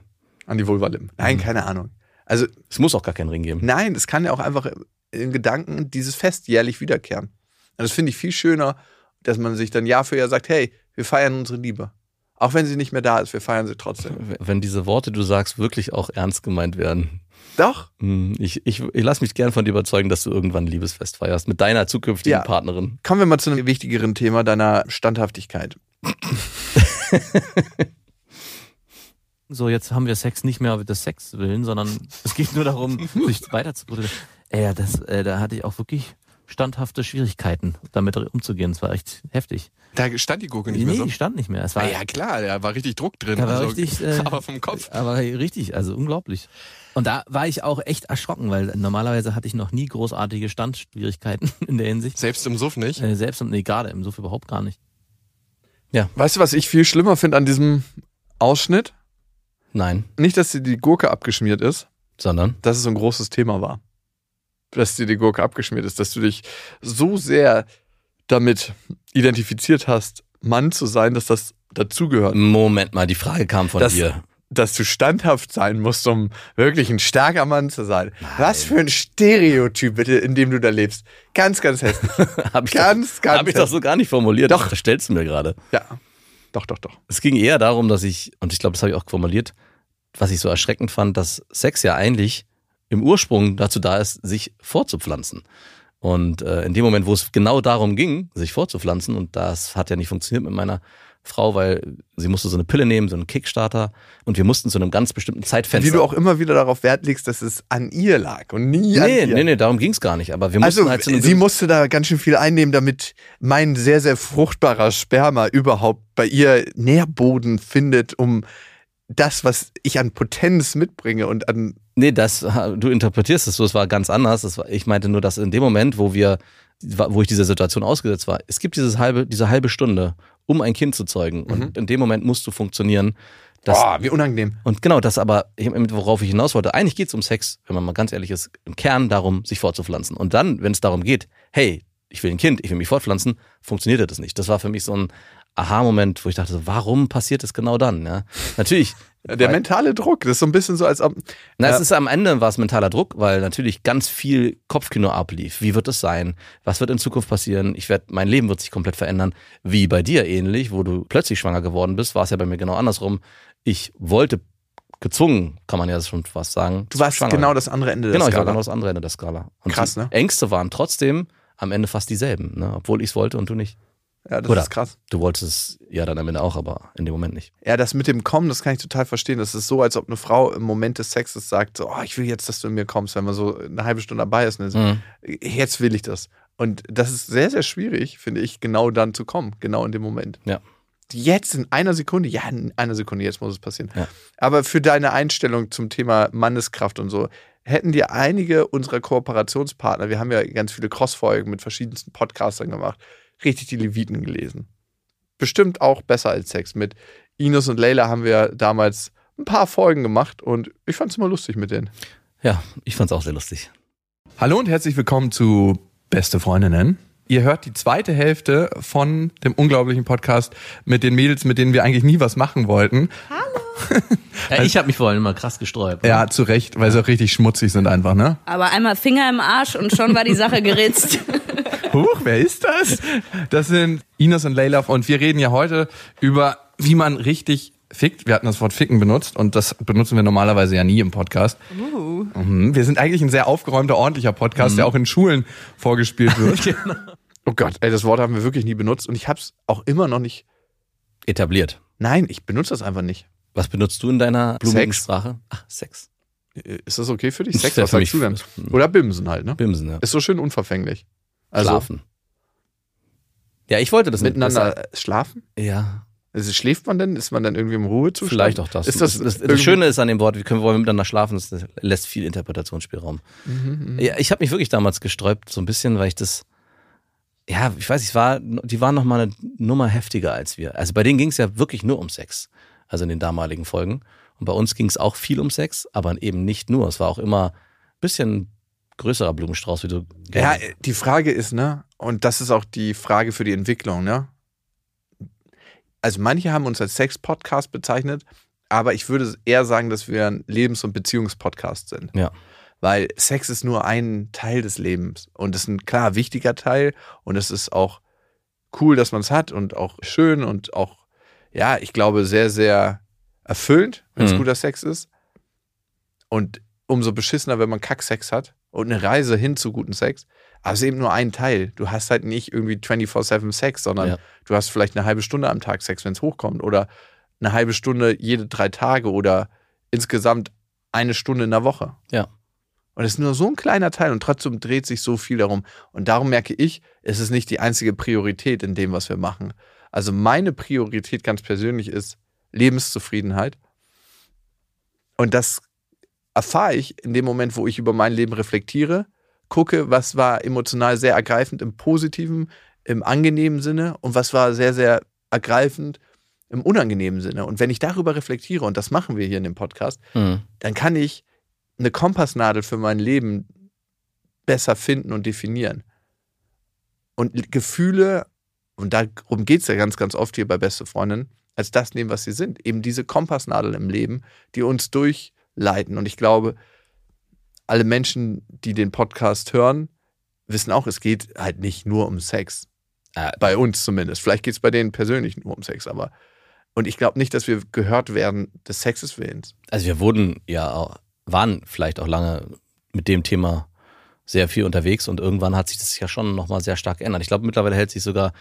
an die Vulvalippen. Nein, keine Ahnung. Also Es muss auch gar keinen Ring geben. Nein, es kann ja auch einfach in Gedanken dieses Fest jährlich wiederkehren. Und das finde ich viel schöner, dass man sich dann Jahr für Jahr sagt, hey, wir feiern unsere Liebe. Auch wenn sie nicht mehr da ist, wir feiern sie trotzdem. Wenn diese Worte, die du sagst, wirklich auch ernst gemeint werden. Doch. Hm, Ich, ich, ich lasse mich gern von dir überzeugen, dass du irgendwann ein Liebesfest feierst mit deiner zukünftigen Ja. Partnerin. Kommen wir mal zu einem wichtigeren Thema deiner Standhaftigkeit. So, jetzt haben wir Sex nicht mehr des Sex willen, sondern es geht nur darum, sich weiterzuproduzieren. Ey, ja, das, äh, da hatte ich auch wirklich standhafte Schwierigkeiten, damit umzugehen. Es war echt heftig. Da stand die Gurke nicht nee, mehr so. die stand nicht mehr. Es war, Ah, ja, klar, da war richtig Druck drin. da war also, richtig, äh, aber vom Kopf. Aber richtig, also unglaublich. Und da war ich auch echt erschrocken, weil normalerweise hatte ich noch nie großartige Standschwierigkeiten in der Hinsicht. Selbst im Suff nicht. Äh, selbst und nee, gerade im Suff überhaupt gar nicht. Weißt du, was ich viel schlimmer finde an diesem Ausschnitt? Nein, Nicht, dass die Gurke abgeschmiert ist, sondern dass es so ein großes Thema war. Dass dir die Gurke abgeschmiert ist, dass du dich so sehr damit identifiziert hast, Mann zu sein, dass das dazugehört. Moment mal, die Frage kam von Das- dir. dass du standhaft sein musst, um wirklich ein starker Mann zu sein. Was für ein Stereotyp, bitte, in dem du da lebst. Ganz, ganz hässlich. Hab ich, Ganz, doch, ganz hab ich doch so gar nicht formuliert. Doch. Das stellst du mir gerade. ja, doch, doch, doch. Es ging eher darum, dass ich, und ich glaube, das habe ich auch formuliert, was ich so erschreckend fand, dass Sex ja eigentlich im Ursprung dazu da ist, sich fortzupflanzen. Und äh, in dem Moment, wo es genau darum ging, sich fortzupflanzen, und das hat ja nicht funktioniert mit meiner Frau, weil sie musste so eine Pille nehmen, so einen Kickstarter, und wir mussten zu einem ganz bestimmten Zeitfenster. Wie du auch immer wieder darauf Wert legst, dass es an ihr lag und nie an Nee, dir. nee, nee, darum ging es gar nicht. Aber wir mussten Also, halt zu einem sie musste da ganz schön viel einnehmen, damit mein sehr, sehr fruchtbarer Sperma überhaupt bei ihr Nährboden findet, um das, was ich an Potenz mitbringe und an. Nee, das, du interpretierst es so, es war ganz anders. War, ich meinte nur, dass in dem Moment, wo wir, wo ich dieser Situation ausgesetzt war, es gibt dieses halbe, diese halbe Stunde, um ein Kind zu zeugen. Und in dem Moment musst du funktionieren. Das, Boah, wie unangenehm. und genau das aber, worauf ich hinaus wollte, eigentlich geht es um Sex, wenn man mal ganz ehrlich ist, im Kern darum, sich fortzupflanzen. Und dann, wenn es darum geht, hey, ich will ein Kind, ich will mich fortpflanzen, funktionierte das nicht. Das war für mich so ein Aha-Moment, wo ich dachte, warum passiert das genau dann? Ja? Natürlich. Der mentale Druck, das ist so ein bisschen so, als ob. na, es Ja. ist am Ende war es mentaler Druck, weil natürlich ganz viel Kopfkino ablief. Wie wird es sein? Was wird in Zukunft passieren? Ich werde, mein Leben wird sich komplett verändern. Wie bei dir ähnlich, wo du plötzlich schwanger geworden bist, war es ja bei mir genau andersrum. Ich wollte gezwungen, kann man ja schon fast sagen. Du warst schwanger genau das andere Ende der Genau, ich war Skala. genau das andere Ende der Skala. Und Krass, ne? Ängste waren trotzdem am Ende fast dieselben, ne? obwohl ich es wollte und du nicht. Ja, das Oder? ist krass. Du wolltest es ja dann am Ende auch, aber in dem Moment nicht. Ja, das mit dem Kommen, das kann ich total verstehen. Das ist so, als ob eine Frau im Moment des Sexes sagt: so, oh, Ich will jetzt, dass du in mir kommst, wenn man so eine halbe Stunde dabei ist. Mhm. Jetzt will ich das. Und das ist sehr, sehr schwierig, finde ich, genau dann zu kommen, genau in dem Moment. Ja. Jetzt in einer Sekunde, ja, in einer Sekunde, jetzt muss es passieren. Ja. Aber für deine Einstellung zum Thema Manneskraft und so, hätten dir einige unserer Kooperationspartner, wir haben ja ganz viele Cross-Folgen mit verschiedensten Podcastern gemacht, richtig die Leviten gelesen. Bestimmt auch besser als Sex. Mit Ines und Leila haben wir damals ein paar Folgen gemacht und ich fand es immer lustig mit denen. Ja, ich fand's auch sehr lustig. Hallo und herzlich willkommen zu Beste Freundinnen. Ihr hört die zweite Hälfte von dem unglaublichen Podcast mit den Mädels, mit denen wir eigentlich nie was machen wollten. Ja, ich habe mich vorhin immer krass gesträubt. ne? Ja, zu Recht, weil sie auch richtig schmutzig sind einfach, ne? Aber einmal Finger im Arsch und schon war die Sache geritzt. Huch, wer ist das? Das sind Ines und Leila und wir reden ja heute über, wie man richtig fickt. Wir hatten das Wort ficken benutzt und das benutzen wir normalerweise ja nie im Podcast. Mhm. Wir sind eigentlich ein sehr aufgeräumter, ordentlicher Podcast, der auch in Schulen vorgespielt wird. Oh Gott, ey, das Wort haben wir wirklich nie benutzt und ich habe es auch immer noch nicht. Etabliert. Nein, ich benutze das einfach nicht. Was benutzt du in deiner blumigen Sex. Sprache? Ach, Sex. Ist das okay für dich? Sex, was für sagst du denn? Oder Bimsen halt, ne? Bimsen, ja. Ist so schön unverfänglich. Also schlafen. Ja, ich wollte das nicht. miteinander schlafen? Das, ja, Also schläft man denn? Ist man dann irgendwie im Ruhezustand? vielleicht auch das. Ist das, das, das, Schöne ist an dem Wort, wir können wollen miteinander schlafen, das lässt viel Interpretationsspielraum. Mhm, Ja, ich habe mich wirklich damals gesträubt, so ein bisschen, weil ich das, ja, ich weiß, ich war, die waren noch mal eine Nummer heftiger als wir. Also bei denen ging es ja wirklich nur um Sex, also in den damaligen Folgen. Und bei uns ging es auch viel um Sex, aber eben nicht nur. Es war auch immer ein bisschen größerer Blumenstrauß, wie du. Ja, die Frage ist, ne, und das ist auch die Frage für die Entwicklung, ne? Also manche haben uns als Sex-Podcast bezeichnet, aber ich würde eher sagen, dass wir ein Lebens- und Beziehungspodcast sind. Ja. Weil Sex ist nur ein Teil des Lebens und ist ein klar wichtiger Teil und es ist auch cool, dass man es hat und auch schön und auch, ja, ich glaube, sehr, sehr erfüllend, wenn es Mhm. guter Sex ist. Und umso beschissener, wenn man Kacksex hat und eine Reise hin zu guten Sex. Aber es ist eben nur ein Teil. Du hast halt nicht irgendwie 24-7 Sex, sondern Ja. du hast vielleicht eine halbe Stunde am Tag Sex, wenn es hochkommt. Oder eine halbe Stunde jede drei Tage oder insgesamt eine Stunde in der Woche. Ja. Und es ist nur so ein kleiner Teil und trotzdem dreht sich so viel darum. Und darum merke ich, es ist nicht die einzige Priorität in dem, was wir machen. Also meine Priorität ganz persönlich ist Lebenszufriedenheit. Und das erfahre ich in dem Moment, wo ich über mein Leben reflektiere, gucke, was war emotional sehr ergreifend im positiven, im angenehmen Sinne und was war sehr, sehr ergreifend im unangenehmen Sinne. Und wenn ich darüber reflektiere, und das machen wir hier in dem Podcast, Mhm. dann kann ich eine Kompassnadel für mein Leben besser finden und definieren. Und Gefühle, und darum geht es ja ganz, ganz oft hier bei Beste Freundin, als das nehmen, was sie sind. Eben diese Kompassnadel im Leben, die uns durchleiten. Und ich glaube, alle Menschen, die den Podcast hören, wissen auch, es geht halt nicht nur um Sex. Äh, Bei uns zumindest. Vielleicht geht es bei denen persönlich nur um Sex, aber. Und ich glaube nicht, dass wir gehört werden des Sexes Willens. Also wir wurden ja waren vielleicht auch lange mit dem Thema sehr viel unterwegs und irgendwann hat sich das ja schon nochmal sehr stark geändert. Ich glaube, mittlerweile hält sich sogar,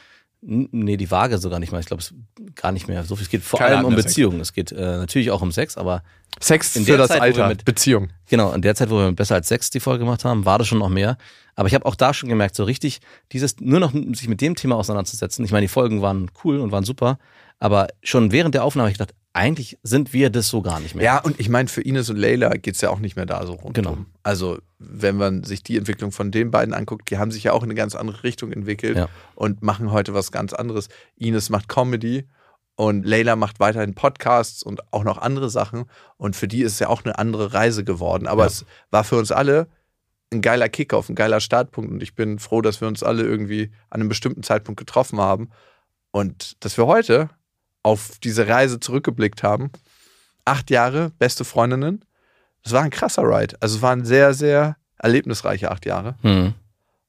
nee, die Waage sogar nicht mehr. Ich glaube, es gar nicht mehr so viel. Es geht vor Keiner allem um. Beziehungen. Es geht äh, natürlich auch um Sex, aber Sex In für der das Zeit, Alter, mit- Beziehung. Genau, in der Zeit, wo wir mit besser als Sex die Folge gemacht haben, war das schon noch mehr. Aber ich habe auch da schon gemerkt, so richtig, dieses nur noch sich mit dem Thema auseinanderzusetzen. Ich meine, die Folgen waren cool und waren super, aber schon während der Aufnahme habe ich gedacht, eigentlich sind wir das so gar nicht mehr. Ja, und ich meine, für Ines und Leila geht es ja auch nicht mehr da so rund. Genau. Also, wenn man sich die Entwicklung von den beiden anguckt, die haben sich ja auch in eine ganz andere Richtung entwickelt Ja. und machen heute was ganz anderes. Ines macht Comedy und Leila macht weiterhin Podcasts und auch noch andere Sachen. Und für die ist es ja auch eine andere Reise geworden. Aber Ja. es war für uns alle ein geiler Kickoff, ein geiler Startpunkt. Und ich bin froh, dass wir uns alle irgendwie an einem bestimmten Zeitpunkt getroffen haben und dass wir heute auf diese Reise zurückgeblickt haben. Acht Jahre, beste Freundinnen. Es war ein krasser Ride. Also es waren sehr, sehr erlebnisreiche acht Jahre. Hm,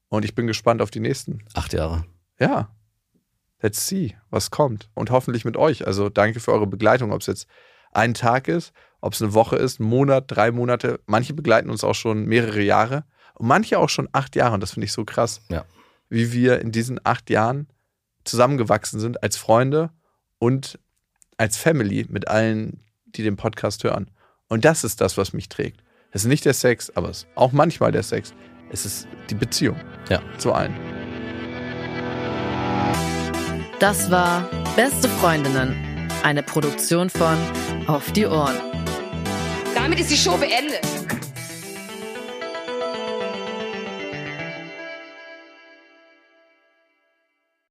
Und ich bin gespannt auf die nächsten. acht Jahre. Ja. Let's see, was kommt. Und hoffentlich mit euch. Also danke für eure Begleitung, ob es jetzt ein Tag ist, ob es eine Woche ist, ein Monat, drei Monate. Manche begleiten uns auch schon mehrere Jahre und manche auch schon acht Jahre. Und das finde ich so krass, Ja. wie wir in diesen acht Jahren zusammengewachsen sind als Freunde und als Family mit allen, die den Podcast hören. Und das ist das, was mich trägt. Es ist nicht der Sex, aber es ist auch manchmal der Sex. Es ist die Beziehung Ja. zu allen. Das war Beste Freundinnen, eine Produktion von Auf die Ohren. Damit ist die Show beendet.